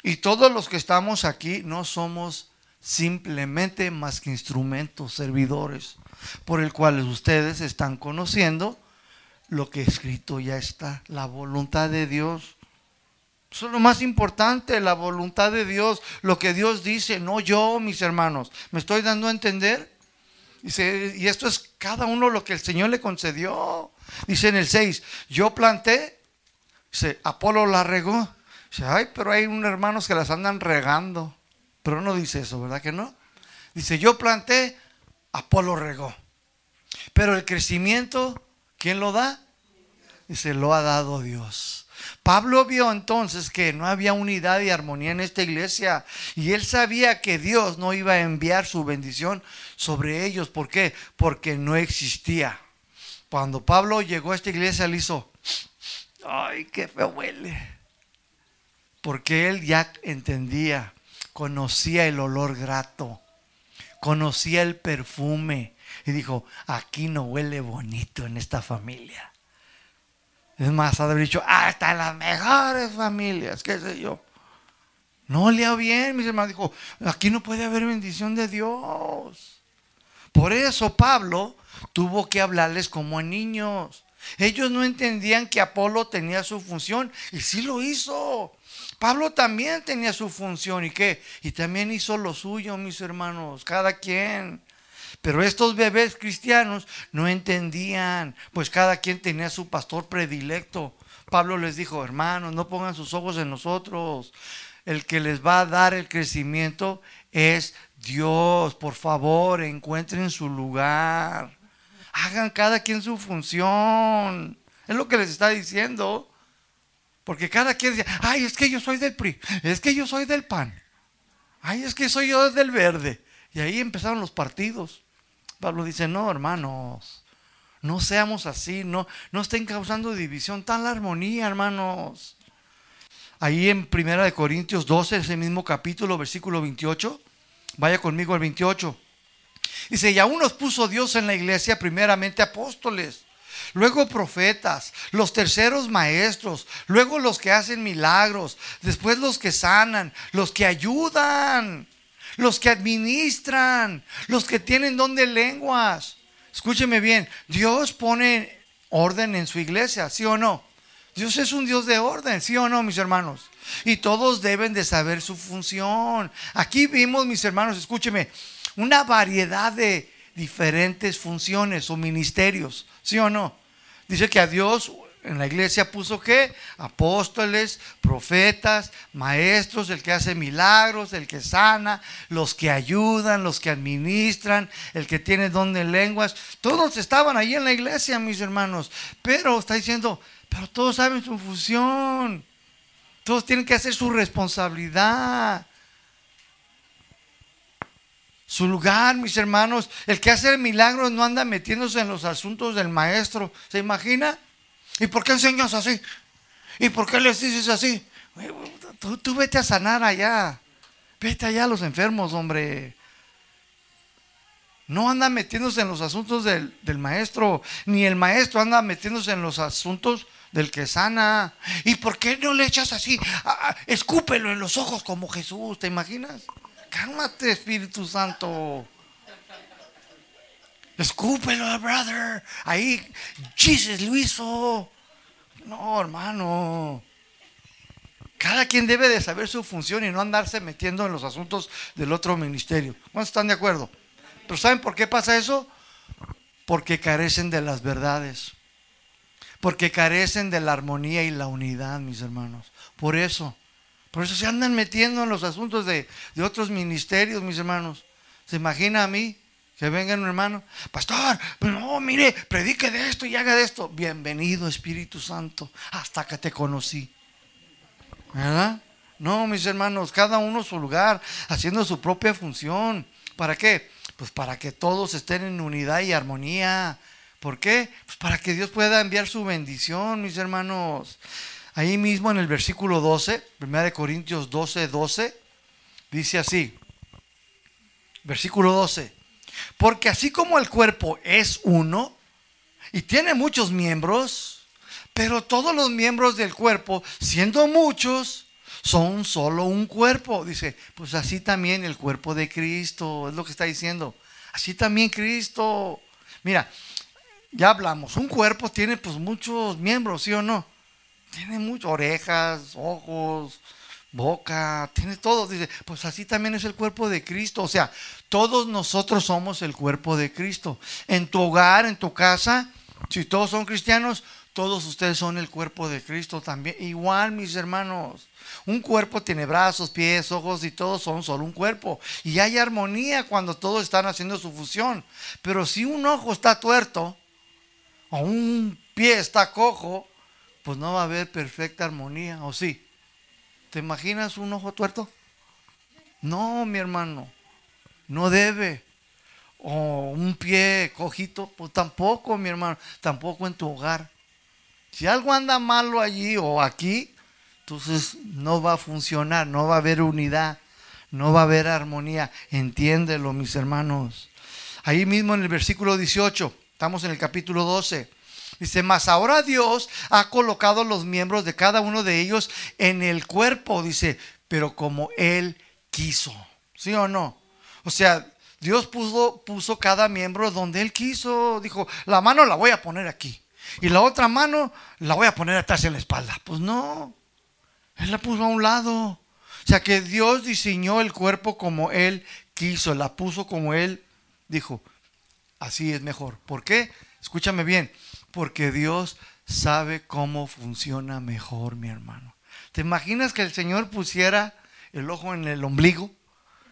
y todos los que estamos aquí no somos simplemente más que instrumentos, servidores, por el cual ustedes están conociendo lo que escrito ya está, la voluntad de Dios. Eso es lo más importante, la voluntad de Dios, lo que Dios dice, no yo, mis hermanos. ¿Me estoy dando a entender? Dice, y esto es cada uno lo que el Señor le concedió. Dice en el 6, yo planté, dice, Apolo la regó. Dice, ay, pero hay unos hermanos que las andan regando. Pero no dice eso, ¿verdad que no? Dice, yo planté, Apolo regó. Pero el crecimiento, ¿quién lo da? Se lo ha dado Dios. Pablo vio entonces que no había unidad y armonía en esta iglesia y él sabía que Dios no iba a enviar su bendición sobre ellos. ¿Por qué? Porque no existía. Cuando Pablo llegó a esta iglesia, le hizo, ay, qué feo huele. Porque él ya entendía, conocía el olor grato, conocía el perfume y dijo, aquí no huele bonito en esta familia. Es más, ha dicho, en las mejores familias, qué sé yo. No lea bien, mis hermanos. Dijo, aquí no puede haber bendición de Dios. Por eso Pablo tuvo que hablarles como a niños. Ellos no entendían que Apolo tenía su función y sí lo hizo. Pablo también tenía su función y qué? Y también hizo lo suyo, mis hermanos, cada quien. Pero estos bebés cristianos no entendían, pues cada quien tenía su pastor predilecto. Pablo les dijo, hermanos, no pongan sus ojos en nosotros. El que les va a dar el crecimiento es Dios. Por favor, encuentren su lugar. Hagan cada quien su función. Es lo que les está diciendo. Porque cada quien dice, ay, es que yo soy del PRI, es que yo soy del PAN, ay, es que soy yo del verde. Y ahí empezaron los partidos. Pablo dice, no, hermanos, no seamos así, no, no estén causando división, tan la armonía, hermanos. Ahí en Primera de Corintios 12, ese mismo capítulo, versículo 28, vaya conmigo al 28. Dice, y aún nos puso Dios en la iglesia primeramente apóstoles, luego profetas, los terceros maestros, luego los que hacen milagros, después los que sanan, los que ayudan los que administran, los que tienen don de lenguas. Escúcheme bien, Dios pone orden en su iglesia, ¿sí o no? Dios es un Dios de orden, ¿sí o no, mis hermanos? Y todos deben de saber su función. Aquí vimos, mis hermanos, escúcheme, una variedad de diferentes funciones o ministerios, ¿sí o no? Dice que a Dios en la iglesia puso qué? Apóstoles, profetas, maestros, el que hace milagros, el que sana, los que ayudan, los que administran, el que tiene don de lenguas. Todos estaban ahí en la iglesia, mis hermanos. Pero está diciendo, pero todos saben su función. Todos tienen que hacer su responsabilidad. Su lugar, mis hermanos. El que hace milagros no anda metiéndose en los asuntos del maestro. ¿Se imagina? ¿Y por qué enseñas así? ¿Y por qué les dices así? Tú, vete a sanar allá. Vete allá a los enfermos, hombre. No anda metiéndose en los asuntos del, maestro, ni el maestro anda metiéndose en los asuntos del que sana. ¿Y por qué no le echas así? escúpelo en los ojos como Jesús, ¿te imaginas? Cálmate, Espíritu Santo. Escúpelo, brother. Ahí, Jesus lo hizo. No, hermano. Cada quien debe de saber su función y no andarse metiendo en los asuntos del otro ministerio. ¿Cuántos están de acuerdo? Pero ¿saben por qué pasa eso? Porque carecen de las verdades. Porque carecen de la armonía y la unidad, mis hermanos. Por eso. Por eso se andan metiendo en los asuntos de, de otros ministerios, mis hermanos. ¿Se imagina a mí? Que venga un hermano, pastor, pues no, mire, predique de esto y haga de esto. Bienvenido Espíritu Santo, hasta que te conocí. ¿Verdad? No, mis hermanos, cada uno su lugar, haciendo su propia función. ¿Para qué? Pues para que todos estén en unidad y armonía. ¿Por qué? Pues para que Dios pueda enviar su bendición, mis hermanos. Ahí mismo en el versículo 12, 1 Corintios 12, 12, dice así. Versículo 12. Porque así como el cuerpo es uno y tiene muchos miembros, pero todos los miembros del cuerpo, siendo muchos, son solo un cuerpo. Dice, pues así también el cuerpo de Cristo, es lo que está diciendo. Así también Cristo. Mira, ya hablamos, un cuerpo tiene pues muchos miembros, ¿sí o no? Tiene muchas orejas, ojos, boca, tiene todo. Dice, pues así también es el cuerpo de Cristo. O sea, todos nosotros somos el cuerpo de Cristo. En tu hogar, en tu casa, si todos son cristianos, Todos ustedes son el cuerpo de Cristo también. Igual, mis hermanos. Un cuerpo tiene brazos, pies, ojos y todos son solo un cuerpo. Y hay armonía cuando todos están haciendo su fusión. Pero si un ojo está tuerto o un pie está cojo, pues no va a haber perfecta armonía. ¿O sí? ¿Te imaginas un ojo tuerto? No, mi hermano. No debe. O un pie cojito, pues tampoco, mi hermano. Tampoco en tu hogar. Si algo anda malo allí o aquí, entonces no va a funcionar, no va a haber unidad, no va a haber armonía. Entiéndelo, mis hermanos. Ahí mismo en el versículo 18, estamos en el capítulo 12. Dice, mas ahora Dios ha colocado los miembros de cada uno de ellos en el cuerpo, dice, pero como Él quiso. ¿Sí o no? O sea, Dios puso, puso cada miembro donde Él quiso. Dijo, la mano la voy a poner aquí. Y la otra mano la voy a poner atrás en la espalda. Pues no, Él la puso a un lado. O sea que Dios diseñó el cuerpo como Él quiso, la puso como Él dijo. Así es mejor. ¿Por qué? Escúchame bien. Porque Dios sabe cómo funciona mejor, mi hermano. ¿Te imaginas que el Señor pusiera el ojo en el ombligo?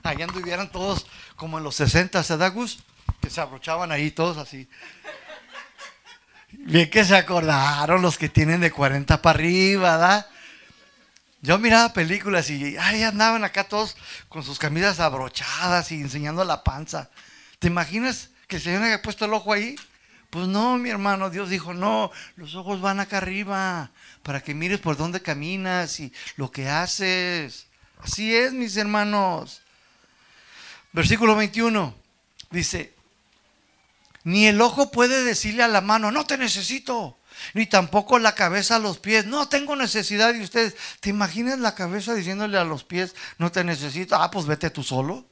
Allá anduvieran todos como en los 60, Gus? Que se abrochaban ahí todos así. Bien que se acordaron los que tienen de 40 para arriba, ¿verdad? Yo miraba películas y ahí andaban acá todos con sus camisas abrochadas y enseñando la panza. ¿Te imaginas que el Señor haya puesto el ojo ahí? Pues no, mi hermano, Dios dijo, no, los ojos van acá arriba para que mires por dónde caminas y lo que haces. Así es, mis hermanos. Versículo 21 dice, ni el ojo puede decirle a la mano, no te necesito. Ni tampoco la cabeza a los pies, no tengo necesidad de ustedes. ¿Te imaginas la cabeza diciéndole a los pies, no te necesito? Ah, pues vete tú solo.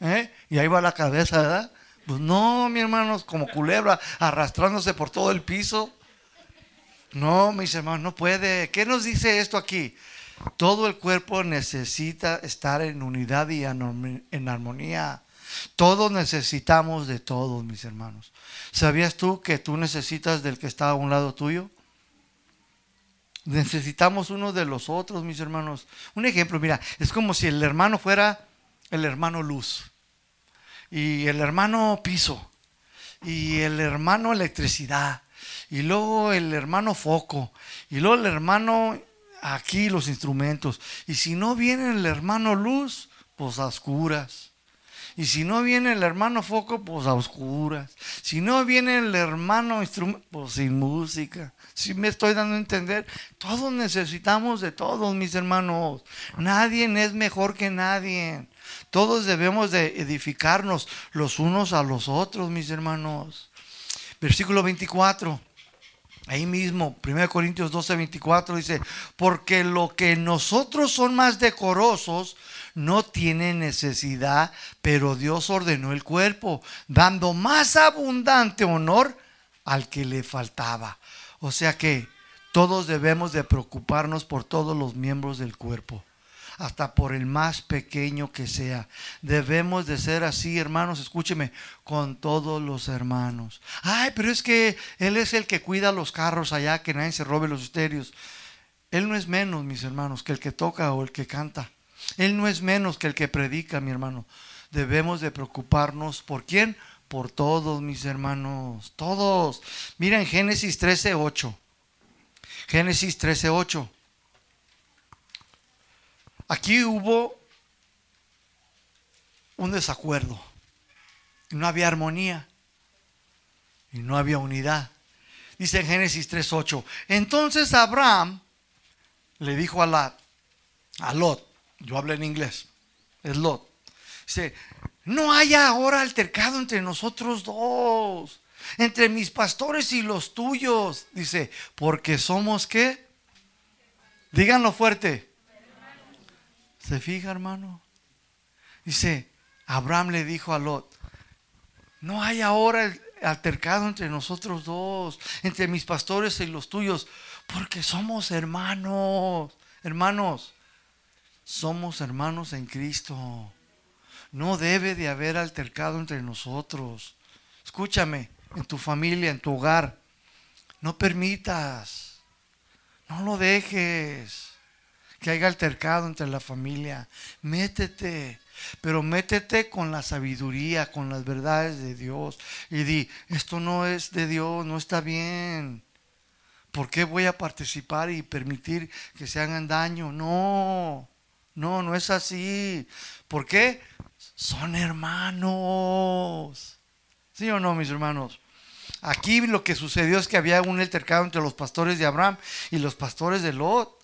¿Eh? Y ahí va la cabeza, ¿verdad? Pues no, mi hermanos, como culebra, arrastrándose por todo el piso. No, mis hermanos, no puede. ¿Qué nos dice esto aquí? Todo el cuerpo necesita estar en unidad y en armonía. Todos necesitamos de todos, mis hermanos. ¿Sabías tú que tú necesitas del que está a un lado tuyo? Necesitamos uno de los otros, mis hermanos. Un ejemplo, mira, es como si el hermano fuera el hermano luz y el hermano piso y el hermano electricidad y luego el hermano foco y luego el hermano aquí los instrumentos. Y si no viene el hermano luz, pues a oscuras. Y si no viene el hermano foco, pues a oscuras. Si no viene el hermano instrumento, pues sin música. Si me estoy dando a entender, todos necesitamos de todos, mis hermanos. Nadie es mejor que nadie. Todos debemos de edificarnos los unos a los otros, mis hermanos. Versículo 24. Ahí mismo, 1 Corintios 12, 24 dice, porque lo que nosotros son más decorosos, no tiene necesidad, pero Dios ordenó el cuerpo, dando más abundante honor al que le faltaba. O sea que todos debemos de preocuparnos por todos los miembros del cuerpo, hasta por el más pequeño que sea. Debemos de ser así, hermanos, escúcheme, con todos los hermanos. Ay, pero es que Él es el que cuida los carros allá, que nadie se robe los estéreos. Él no es menos, mis hermanos, que el que toca o el que canta. Él no es menos que el que predica, mi hermano. Debemos de preocuparnos por quién? Por todos, mis hermanos. Todos. Miren Génesis 13:8. Génesis 13:8. Aquí hubo un desacuerdo. No había armonía. Y no había unidad. Dice en Génesis 3:8. Entonces Abraham le dijo a, a Lot, yo hablo en inglés, es Lot. Dice, no haya ahora altercado entre nosotros dos, entre mis pastores y los tuyos. Dice, porque somos qué? Díganlo fuerte. ¿Se fija, hermano? Dice, Abraham le dijo a Lot, no hay ahora altercado entre nosotros dos, entre mis pastores y los tuyos, porque somos hermanos, hermanos somos hermanos en Cristo. No debe de haber altercado entre nosotros. Escúchame, en tu familia, en tu hogar. No permitas, no lo dejes que haya altercado entre la familia. Métete, pero métete con la sabiduría, con las verdades de Dios. Y di, esto no es de Dios, no está bien. ¿Por qué voy a participar y permitir que se hagan daño? No, no, no es así. ¿Por qué? Son hermanos. ¿Sí o no, mis hermanos? Aquí lo que sucedió es que había un altercado entre los pastores de Abraham y los pastores de Lot.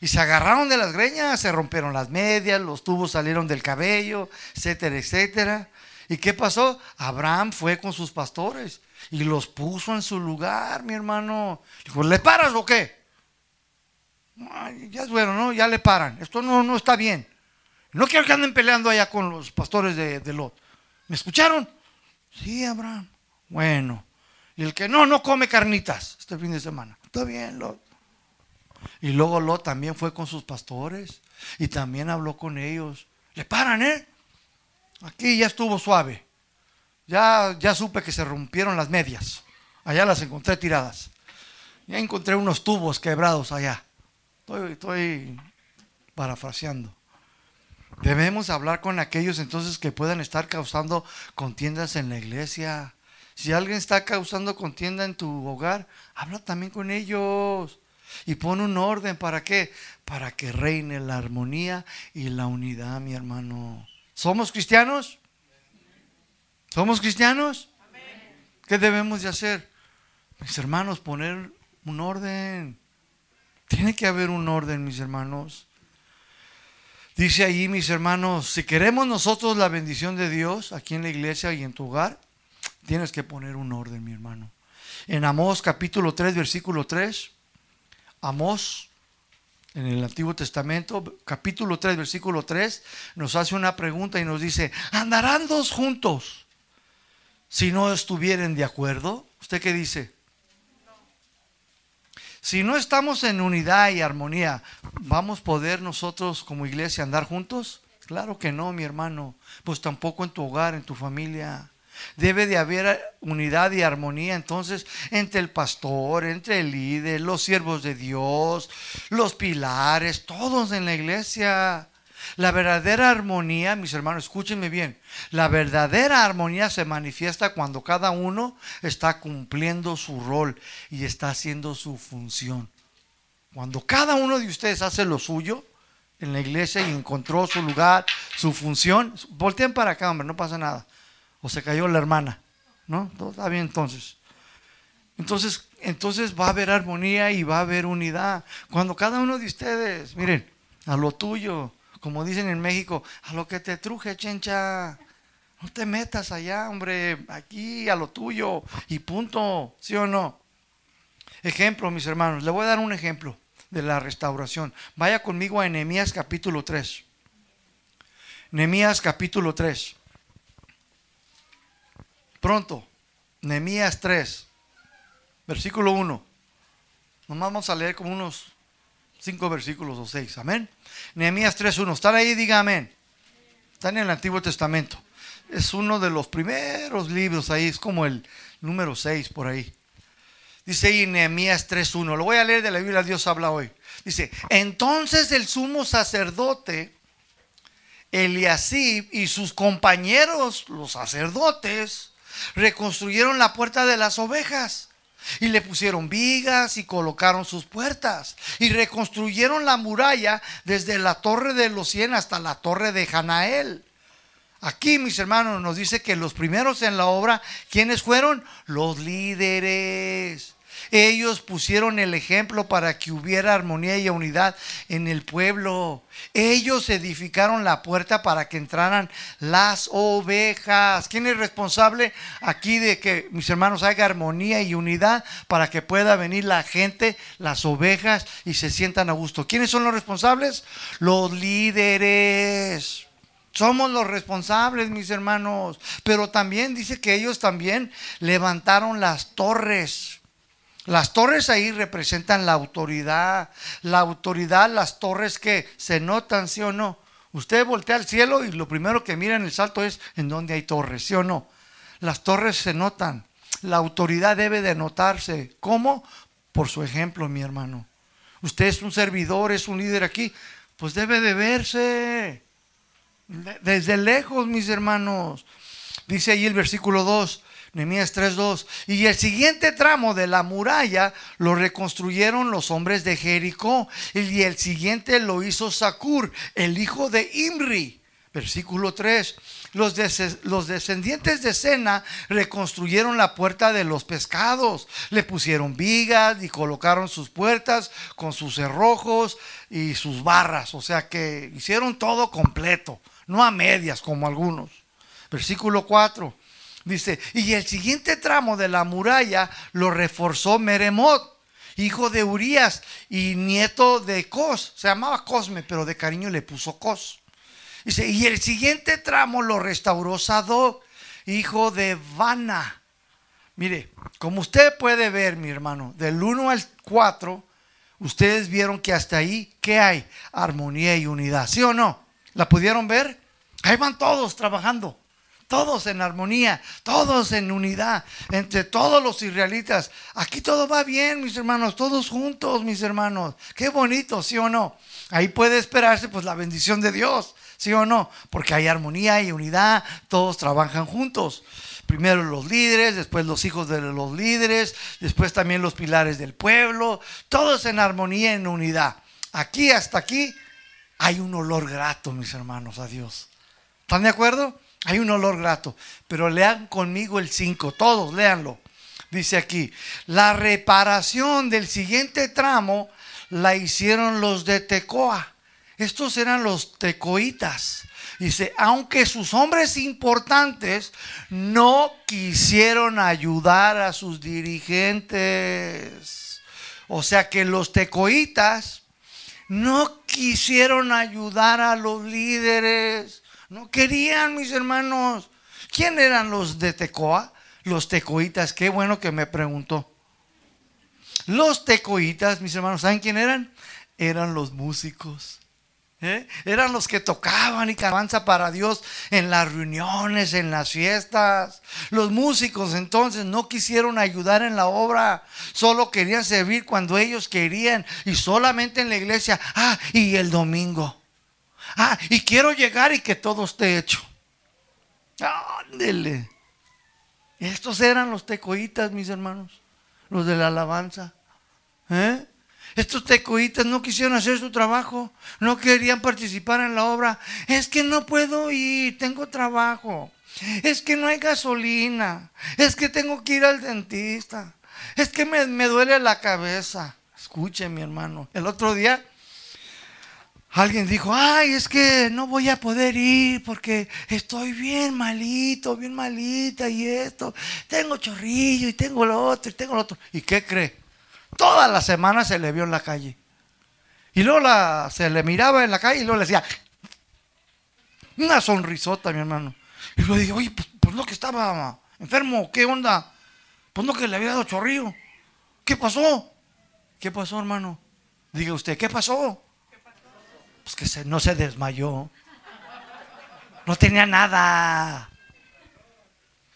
Y se agarraron de las greñas, se rompieron las medias, los tubos salieron del cabello, etcétera, etcétera. ¿Y qué pasó? Abraham fue con sus pastores y los puso en su lugar, mi hermano. Dijo, ¿le paras o qué? ya es bueno, ¿no? Ya le paran. Esto no, no está bien. No quiero que anden peleando allá con los pastores de, de Lot. ¿Me escucharon? Sí, Abraham. Bueno. Y el que no, no come carnitas este fin de semana. Está bien, Lot. Y luego Lot también fue con sus pastores y también habló con ellos. Le paran, ¿eh? Aquí ya estuvo suave. Ya, ya supe que se rompieron las medias. Allá las encontré tiradas. Ya encontré unos tubos quebrados allá. Estoy, estoy parafraseando. Debemos hablar con aquellos entonces que puedan estar causando contiendas en la iglesia. Si alguien está causando contienda en tu hogar, habla también con ellos. Y pon un orden, ¿para qué? Para que reine la armonía y la unidad, mi hermano. ¿Somos cristianos? ¿Somos cristianos? ¿Qué debemos de hacer? Mis hermanos, poner un orden. Tiene que haber un orden, mis hermanos. Dice ahí, mis hermanos, si queremos nosotros la bendición de Dios aquí en la iglesia y en tu hogar, tienes que poner un orden, mi hermano. En Amós capítulo 3, versículo 3, Amós en el Antiguo Testamento, capítulo 3, versículo 3, nos hace una pregunta y nos dice, ¿andarán dos juntos si no estuvieren de acuerdo? ¿Usted qué dice? Si no estamos en unidad y armonía, ¿vamos a poder nosotros como iglesia andar juntos? Claro que no, mi hermano. Pues tampoco en tu hogar, en tu familia. Debe de haber unidad y armonía entonces entre el pastor, entre el líder, los siervos de Dios, los pilares, todos en la iglesia. La verdadera armonía, mis hermanos, escúchenme bien, la verdadera armonía se manifiesta cuando cada uno está cumpliendo su rol y está haciendo su función. Cuando cada uno de ustedes hace lo suyo en la iglesia y encontró su lugar, su función, volteen para acá, hombre, no pasa nada o se cayó la hermana. ¿No? está bien entonces. Entonces, entonces va a haber armonía y va a haber unidad. Cuando cada uno de ustedes, miren, a lo tuyo, como dicen en México, a lo que te truje, chencha. No te metas allá, hombre, aquí a lo tuyo y punto, ¿sí o no? Ejemplo, mis hermanos, le voy a dar un ejemplo de la restauración. Vaya conmigo a Nehemías capítulo 3. Nehemías capítulo 3. Pronto, Nehemías 3, versículo 1. Nos vamos a leer como unos cinco versículos o seis. Amén. Nehemías 3, 1. Están ahí, diga amén. Están en el Antiguo Testamento. Es uno de los primeros libros ahí, es como el número 6 por ahí. Dice ahí Nehemías 3.1. Lo voy a leer de la Biblia, Dios habla hoy. Dice, entonces el sumo sacerdote Eliasib y sus compañeros, los sacerdotes, reconstruyeron la puerta de las ovejas y le pusieron vigas y colocaron sus puertas y reconstruyeron la muralla desde la torre de los cien hasta la torre de Janael. Aquí, mis hermanos, nos dice que los primeros en la obra, ¿quiénes fueron? Los líderes. Ellos pusieron el ejemplo para que hubiera armonía y unidad en el pueblo. Ellos edificaron la puerta para que entraran las ovejas. ¿Quién es responsable aquí de que, mis hermanos, haya armonía y unidad para que pueda venir la gente, las ovejas, y se sientan a gusto? ¿Quiénes son los responsables? Los líderes. Somos los responsables, mis hermanos. Pero también dice que ellos también levantaron las torres. Las torres ahí representan la autoridad. La autoridad, las torres que se notan, sí o no. Usted voltea al cielo y lo primero que mira en el salto es en dónde hay torres, sí o no. Las torres se notan. la autoridad debe de notarse. ¿Cómo? Por su ejemplo, mi hermano. Usted es un servidor, es un líder aquí, pues debe de verse desde lejos, mis hermanos. Dice ahí el versículo 2, Nehemías 3:2, y el siguiente tramo de la muralla lo reconstruyeron los hombres de Jericó, y el siguiente lo hizo Sacur, el hijo de Imri. Versículo 3. Los, los, descendientes de Sena reconstruyeron la puerta de los pescados, le pusieron vigas y colocaron sus puertas con sus cerrojos y sus barras, o sea que hicieron todo completo, no a medias como algunos. Versículo 4 dice, y el siguiente tramo de la muralla lo reforzó Meremot, hijo de Urías y nieto de Cos, se llamaba Cosme, pero de cariño le puso Cos. Dice, y el siguiente tramo lo restauró Sado, hijo de Vana. Mire, como usted puede ver, mi hermano, del 1 al 4, ustedes vieron que hasta ahí, ¿qué hay? Armonía y unidad, ¿sí o no? ¿La pudieron ver? Ahí van todos trabajando, todos en armonía, todos en unidad, entre todos los israelitas. Aquí todo va bien, mis hermanos, todos juntos, mis hermanos. Qué bonito, ¿sí o no? Ahí puede esperarse pues la bendición de Dios. ¿Sí o no? Porque hay armonía y unidad, todos trabajan juntos. Primero los líderes, después los hijos de los líderes, después también los pilares del pueblo, todos en armonía, en unidad. Aquí hasta aquí hay un olor grato, mis hermanos, a Dios. ¿Están de acuerdo? Hay un olor grato. Pero lean conmigo el 5, todos léanlo. Dice aquí, la reparación del siguiente tramo la hicieron los de Tecoa estos eran los tecoitas. Dice, aunque sus hombres importantes no quisieron ayudar a sus dirigentes. O sea que los tecoitas no quisieron ayudar a los líderes. No querían, mis hermanos. ¿Quién eran los de Tecoa? Los tecoitas. Qué bueno que me preguntó. Los tecoitas, mis hermanos, ¿saben quién eran? Eran los músicos. ¿Eh? Eran los que tocaban y cantaban para Dios en las reuniones, en las fiestas. Los músicos entonces no quisieron ayudar en la obra, solo querían servir cuando ellos querían y solamente en la iglesia. Ah, y el domingo. Ah, y quiero llegar y que todo esté hecho. Ándele. Estos eran los tecoitas, mis hermanos, los de la alabanza. ¿Eh? Estos tecoitas no quisieron hacer su trabajo, no querían participar en la obra. Es que no puedo ir, tengo trabajo. Es que no hay gasolina. Es que tengo que ir al dentista. Es que me, me duele la cabeza. Escuche, mi hermano. El otro día alguien dijo, ay, es que no voy a poder ir porque estoy bien malito, bien malita y esto. Tengo chorrillo y tengo lo otro y tengo lo otro. ¿Y qué cree? Toda la semana se le vio en la calle. Y luego se le miraba en la calle y luego le decía, una sonrisota, mi hermano. Y luego dije, oye, pues, pues, no que estaba enfermo, ¿qué onda? Pues no que le había dado chorrillo. ¿Qué pasó? ¿Qué pasó, hermano? Diga usted, ¿qué pasó? Pues que se, no se desmayó. No tenía nada.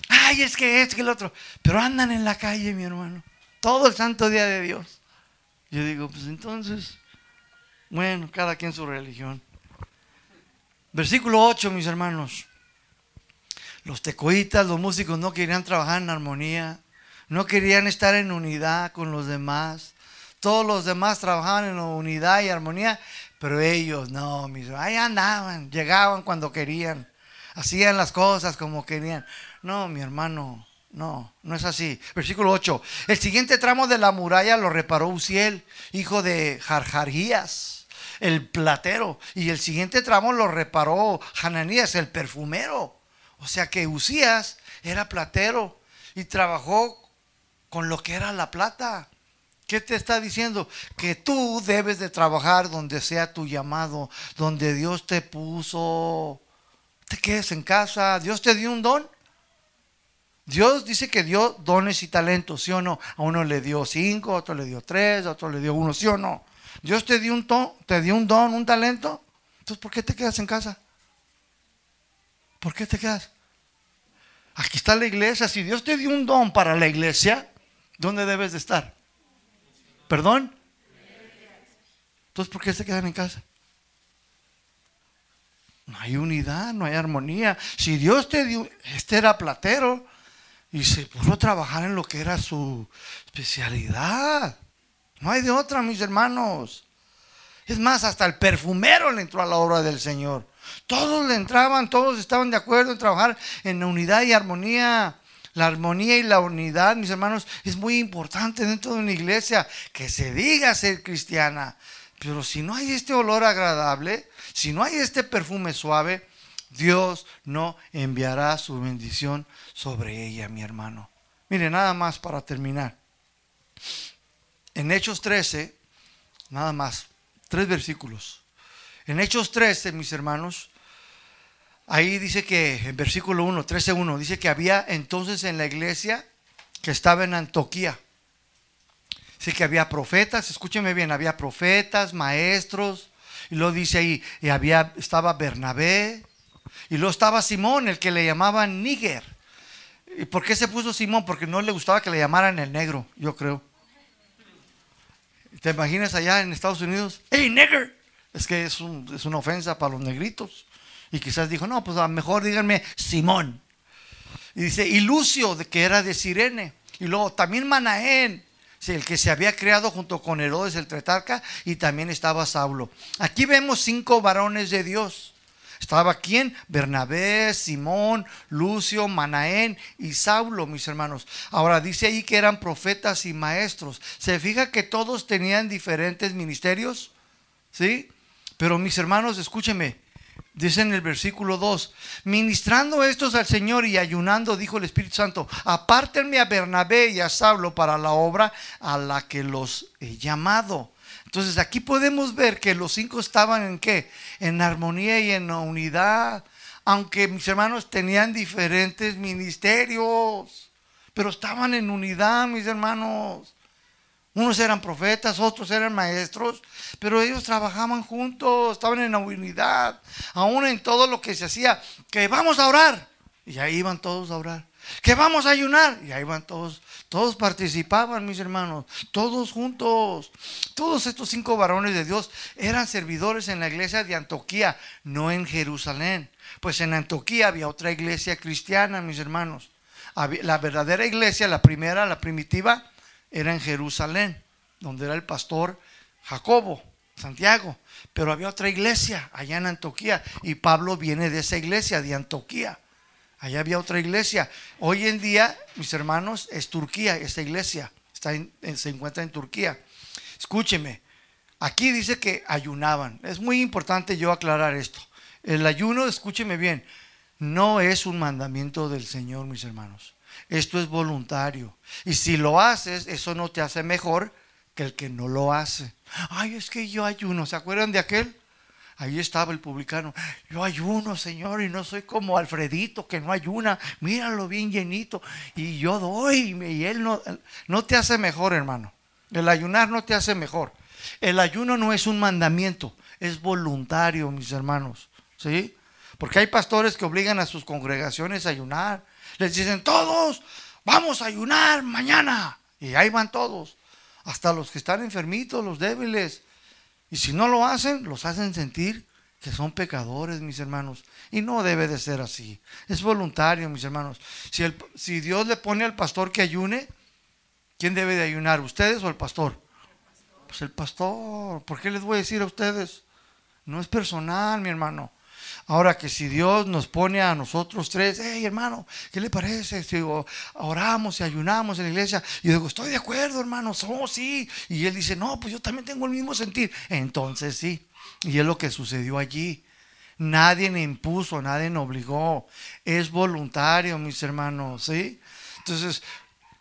Ay, es que es que el otro. Pero andan en la calle, mi hermano todo el santo día de Dios. Yo digo, pues entonces, bueno, cada quien su religión. Versículo 8, mis hermanos. Los tecoitas, los músicos no querían trabajar en armonía, no querían estar en unidad con los demás. Todos los demás trabajaban en unidad y armonía, pero ellos no, mis ahí andaban, llegaban cuando querían, hacían las cosas como querían. No, mi hermano, no, no es así. Versículo 8. El siguiente tramo de la muralla lo reparó Uziel, hijo de Jarjarías, el platero. Y el siguiente tramo lo reparó Hananías, el perfumero. O sea que Usías era platero y trabajó con lo que era la plata. ¿Qué te está diciendo? Que tú debes de trabajar donde sea tu llamado, donde Dios te puso. Te quedes en casa. Dios te dio un don. Dios dice que dio dones y talentos, ¿sí o no? A uno le dio cinco, a otro le dio tres, a otro le dio uno, ¿sí o no? Dios te dio un, te dio un don, un talento. Entonces, ¿por qué te quedas en casa? ¿Por qué te quedas? Aquí está la iglesia. Si Dios te dio un don para la iglesia, ¿dónde debes de estar? ¿Perdón? Entonces, ¿por qué se quedan en casa? No hay unidad, no hay armonía. Si Dios te dio, este era platero y se puso a trabajar en lo que era su especialidad. No hay de otra, mis hermanos. Es más, hasta el perfumero le entró a la obra del Señor. Todos le entraban, todos estaban de acuerdo en trabajar en unidad y armonía. La armonía y la unidad, mis hermanos, es muy importante dentro de una iglesia que se diga ser cristiana. Pero si no hay este olor agradable, si no hay este perfume suave, Dios no enviará su bendición sobre ella, mi hermano. Mire, nada más para terminar. En Hechos 13, nada más, tres versículos. En Hechos 13, mis hermanos, ahí dice que, en versículo 1, 13.1, dice que había entonces en la iglesia que estaba en Antioquía. Dice que había profetas, escúcheme bien, había profetas, maestros, y luego dice ahí, y había, estaba Bernabé, y luego estaba Simón, el que le llamaban Níger. ¿Y por qué se puso Simón? Porque no le gustaba que le llamaran el negro, yo creo. ¿Te imaginas allá en Estados Unidos? ¡Hey, nigger! Es que es, una ofensa para los negritos. Y quizás dijo, no, pues a lo mejor díganme Simón. Y dice, y Lucio, que era de Sirene. Y luego también Manaén, el que se había creado junto con Herodes el Tretarca. Y también estaba Saulo. Aquí vemos cinco varones de Dios. Estaba quién? Bernabé, Simón, Lucio, Manaén y Saulo, mis hermanos. Ahora dice ahí que eran profetas y maestros. ¿Se fija que todos tenían diferentes ministerios? ¿Sí? Pero mis hermanos, escúcheme. Dice en el versículo 2, ministrando estos al Señor y ayunando, dijo el Espíritu Santo, apártenme a Bernabé y a Saulo para la obra a la que los he llamado. Entonces aquí podemos ver que los cinco estaban en qué? En armonía y en unidad. Aunque mis hermanos tenían diferentes ministerios, pero estaban en unidad, mis hermanos. Unos eran profetas, otros eran maestros, pero ellos trabajaban juntos, estaban en unidad, aún en todo lo que se hacía, que vamos a orar. Y ahí iban todos a orar. Que vamos a ayunar. Y ahí van todos todos participaban, mis hermanos, todos juntos. Todos estos cinco varones de Dios eran servidores en la iglesia de Antioquía, no en Jerusalén. Pues en Antioquía había otra iglesia cristiana, mis hermanos. La verdadera iglesia, la primera, la primitiva, era en Jerusalén, donde era el pastor Jacobo, Santiago. Pero había otra iglesia allá en Antioquía y Pablo viene de esa iglesia, de Antioquía. Allá había otra iglesia. Hoy en día, mis hermanos, es Turquía, esta iglesia. Está se encuentra en Turquía. Escúcheme, aquí dice que ayunaban. Es muy importante yo aclarar esto. El ayuno, escúcheme bien, no es un mandamiento del Señor, mis hermanos. Esto es voluntario. Y si lo haces, eso no te hace mejor que el que no lo hace. Ay, es que yo ayuno. ¿Se acuerdan de aquel? Ahí estaba el publicano. Yo ayuno, Señor, y no soy como Alfredito que no ayuna. Míralo bien llenito. Y yo doy. Y él no, no te hace mejor, hermano. El ayunar no te hace mejor. El ayuno no es un mandamiento, es voluntario, mis hermanos. ¿Sí? Porque hay pastores que obligan a sus congregaciones a ayunar. Les dicen, todos, vamos a ayunar mañana. Y ahí van todos. Hasta los que están enfermitos, los débiles. Y si no lo hacen, los hacen sentir que son pecadores, mis hermanos. Y no debe de ser así. Es voluntario, mis hermanos. Si, el, si Dios le pone al pastor que ayune, ¿quién debe de ayunar? ¿Ustedes o el pastor? Pues el pastor. ¿Por qué les voy a decir a ustedes? No es personal, mi hermano. Ahora que si Dios nos pone a nosotros tres, hey hermano, ¿qué le parece? Si oramos y ayunamos en la iglesia, y yo digo, estoy de acuerdo, hermano, somos sí. Y él dice, no, pues yo también tengo el mismo sentir. Entonces sí. Y es lo que sucedió allí. Nadie me impuso, nadie me obligó. Es voluntario, mis hermanos, ¿sí? Entonces,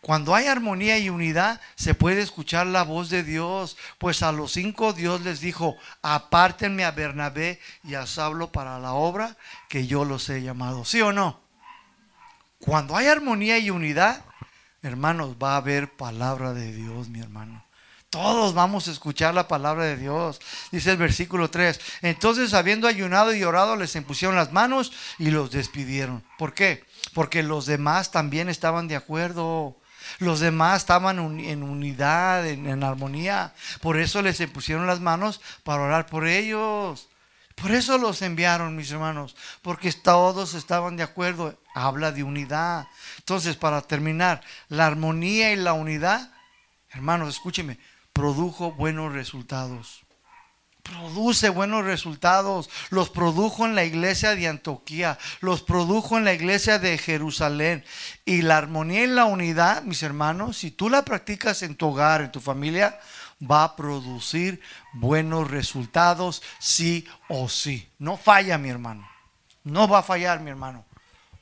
cuando hay armonía y unidad, se puede escuchar la voz de Dios. Pues a los cinco Dios les dijo, apártenme a Bernabé y a Saulo para la obra que yo los he llamado. ¿Sí o no? Cuando hay armonía y unidad, hermanos, va a haber palabra de Dios, mi hermano. Todos vamos a escuchar la palabra de Dios. Dice el versículo 3. Entonces, habiendo ayunado y orado, les impusieron las manos y los despidieron. ¿Por qué? Porque los demás también estaban de acuerdo. Los demás estaban en unidad, en, armonía. Por eso les impusieron las manos para orar por ellos. Por eso los enviaron, mis hermanos, porque todos estaban de acuerdo. Habla de unidad. Entonces, para terminar, la armonía y la unidad, hermanos, escúcheme, produjo buenos resultados. Produce buenos resultados. Los produjo en la iglesia de Antioquía. Los produjo en la iglesia de Jerusalén. Y la armonía y la unidad, mis hermanos, si tú la practicas en tu hogar, en tu familia, va a producir buenos resultados, sí o sí. No falla, mi hermano. No va a fallar, mi hermano.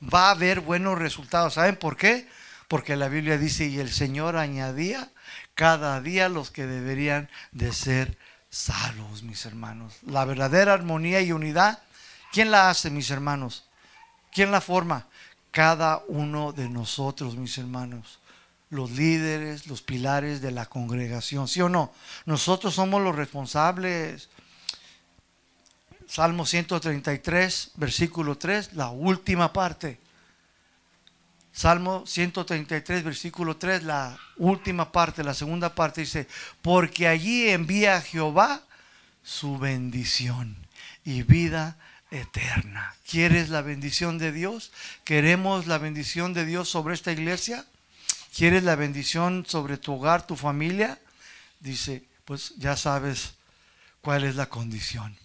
Va a haber buenos resultados. ¿Saben por qué? Porque la Biblia dice, y el Señor añadía cada día los que deberían de ser salvos, mis hermanos. La verdadera armonía y unidad, ¿quién la hace, mis hermanos? ¿Quién la forma? Cada uno de nosotros, mis hermanos. Los líderes, los pilares de la congregación, ¿sí o no? Nosotros somos los responsables. Salmo 133, versículo 3, la última parte. Salmo 133, versículo 3, la última parte, la segunda parte dice, porque allí envía Jehová su bendición y vida eterna. ¿Quieres la bendición de Dios? ¿Queremos la bendición de Dios sobre esta iglesia? ¿Quieres la bendición sobre tu hogar, tu familia? Dice, pues ya sabes cuál es la condición.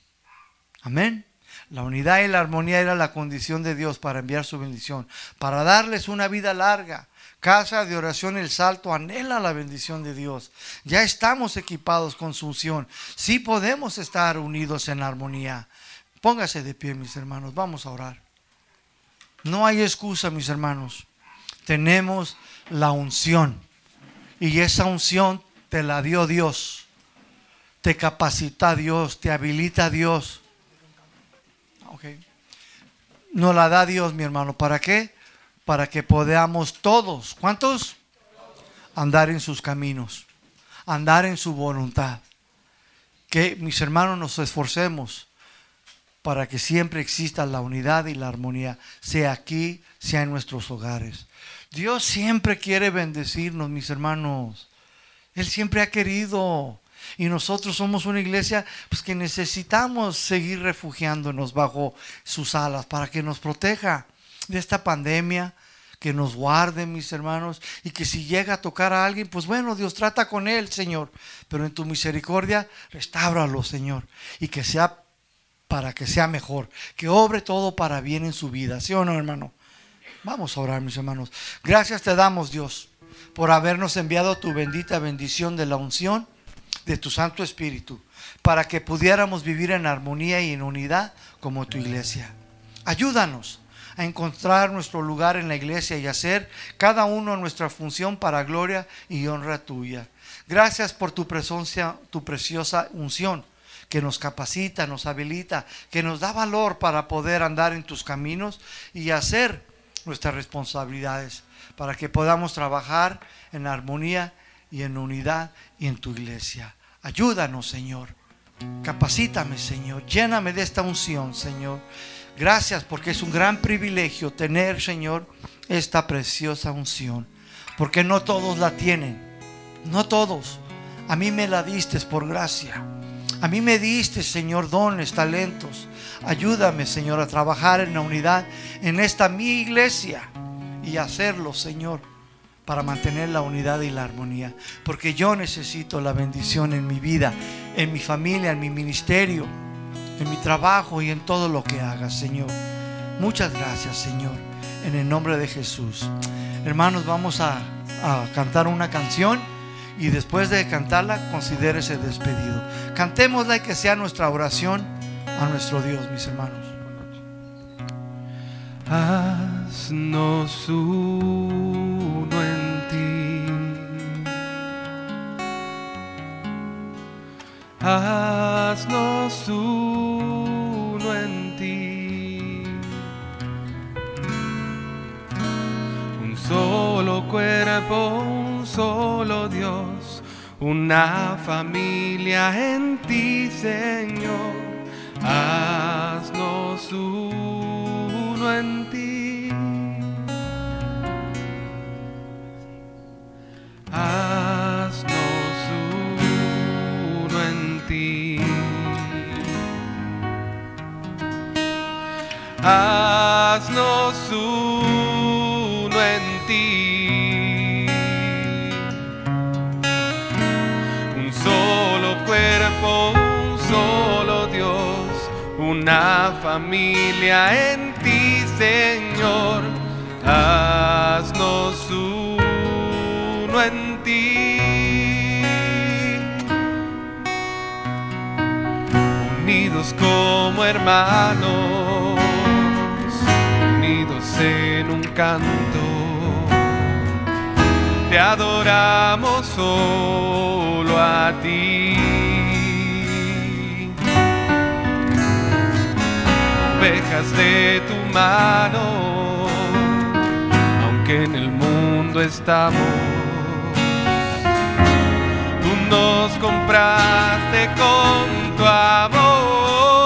Amén. La unidad y la armonía era la condición de Dios para enviar su bendición, para darles una vida larga. Casa de oración El Salto anhela la bendición de Dios. Ya estamos equipados con su unción. Sí podemos estar unidos en armonía. Póngase de pie, mis hermanos. Vamos a orar. No hay excusa, mis hermanos. Tenemos la unción. Y esa unción te la dio Dios. Te capacita Dios, te habilita Dios nos la da Dios, mi hermano. ¿Para qué? Para que podamos todos, ¿cuántos? Andar en sus caminos, andar en su voluntad. Que mis hermanos nos esforcemos para que siempre exista la unidad y la armonía, sea aquí, sea en nuestros hogares. Dios siempre quiere bendecirnos, mis hermanos. Él siempre ha querido. Y nosotros somos una iglesia pues, que necesitamos seguir refugiándonos bajo sus alas para que nos proteja de esta pandemia, que nos guarde, mis hermanos, y que si llega a tocar a alguien, pues bueno, Dios trata con él, Señor, pero en tu misericordia, restábralo, Señor, y que sea para que sea mejor, que obre todo para bien en su vida, ¿sí o no, hermano? Vamos a orar, mis hermanos. Gracias te damos, Dios, por habernos enviado tu bendita bendición de la unción de tu Santo Espíritu para que pudiéramos vivir en armonía y en unidad como tu iglesia. Ayúdanos a encontrar nuestro lugar en la iglesia y hacer cada uno nuestra función para gloria y honra tuya. Gracias por tu presencia, tu preciosa unción que nos capacita, nos habilita, que nos da valor para poder andar en tus caminos y hacer nuestras responsabilidades, para que podamos trabajar en armonía y en unidad y en tu iglesia. Ayúdanos, Señor. Capacítame, Señor. Lléname de esta unción, Señor. Gracias porque es un gran privilegio tener, Señor, esta preciosa unción. Porque no todos la tienen. No todos. A mí me la diste por gracia. A mí me diste, Señor, dones, talentos. Ayúdame, Señor, a trabajar en la unidad en esta mi iglesia y hacerlo, Señor para mantener la unidad y la armonía. Porque yo necesito la bendición en mi vida, en mi familia, en mi ministerio, en mi trabajo y en todo lo que haga, Señor. Muchas gracias, Señor, en el nombre de Jesús. Hermanos, vamos a, cantar una canción y después de cantarla, considérese despedido. Cantémosla y que sea nuestra oración a nuestro Dios, mis hermanos. Haznos Haznos uno en ti. Un solo cuerpo, un solo Dios, una familia en ti, Señor. Haznos uno en ti. Haznos ti. Haznos uno en ti. Un solo cuerpo, un solo Dios, una familia en ti, Señor. Como hermanos, unidos en un canto te adoramos solo a ti. Ovejas de tu mano, aunque en el mundo estamos, tú nos compraste con tu amor.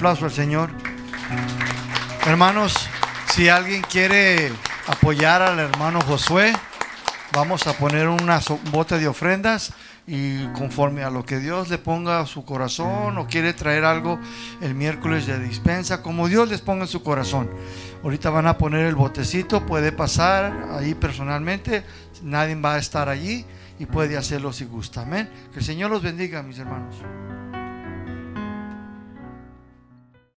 Aplauso al Señor. Hermanos, si alguien quiere apoyar al hermano Josué, vamos a poner una bote de ofrendas y conforme a lo que Dios le ponga a su corazón o quiere traer algo el miércoles de dispensa, como Dios les ponga en su corazón. Ahorita van a poner el botecito, puede pasar ahí personalmente, nadie va a estar allí y puede hacerlo si gusta. Amén. Que el Señor los bendiga, mis hermanos.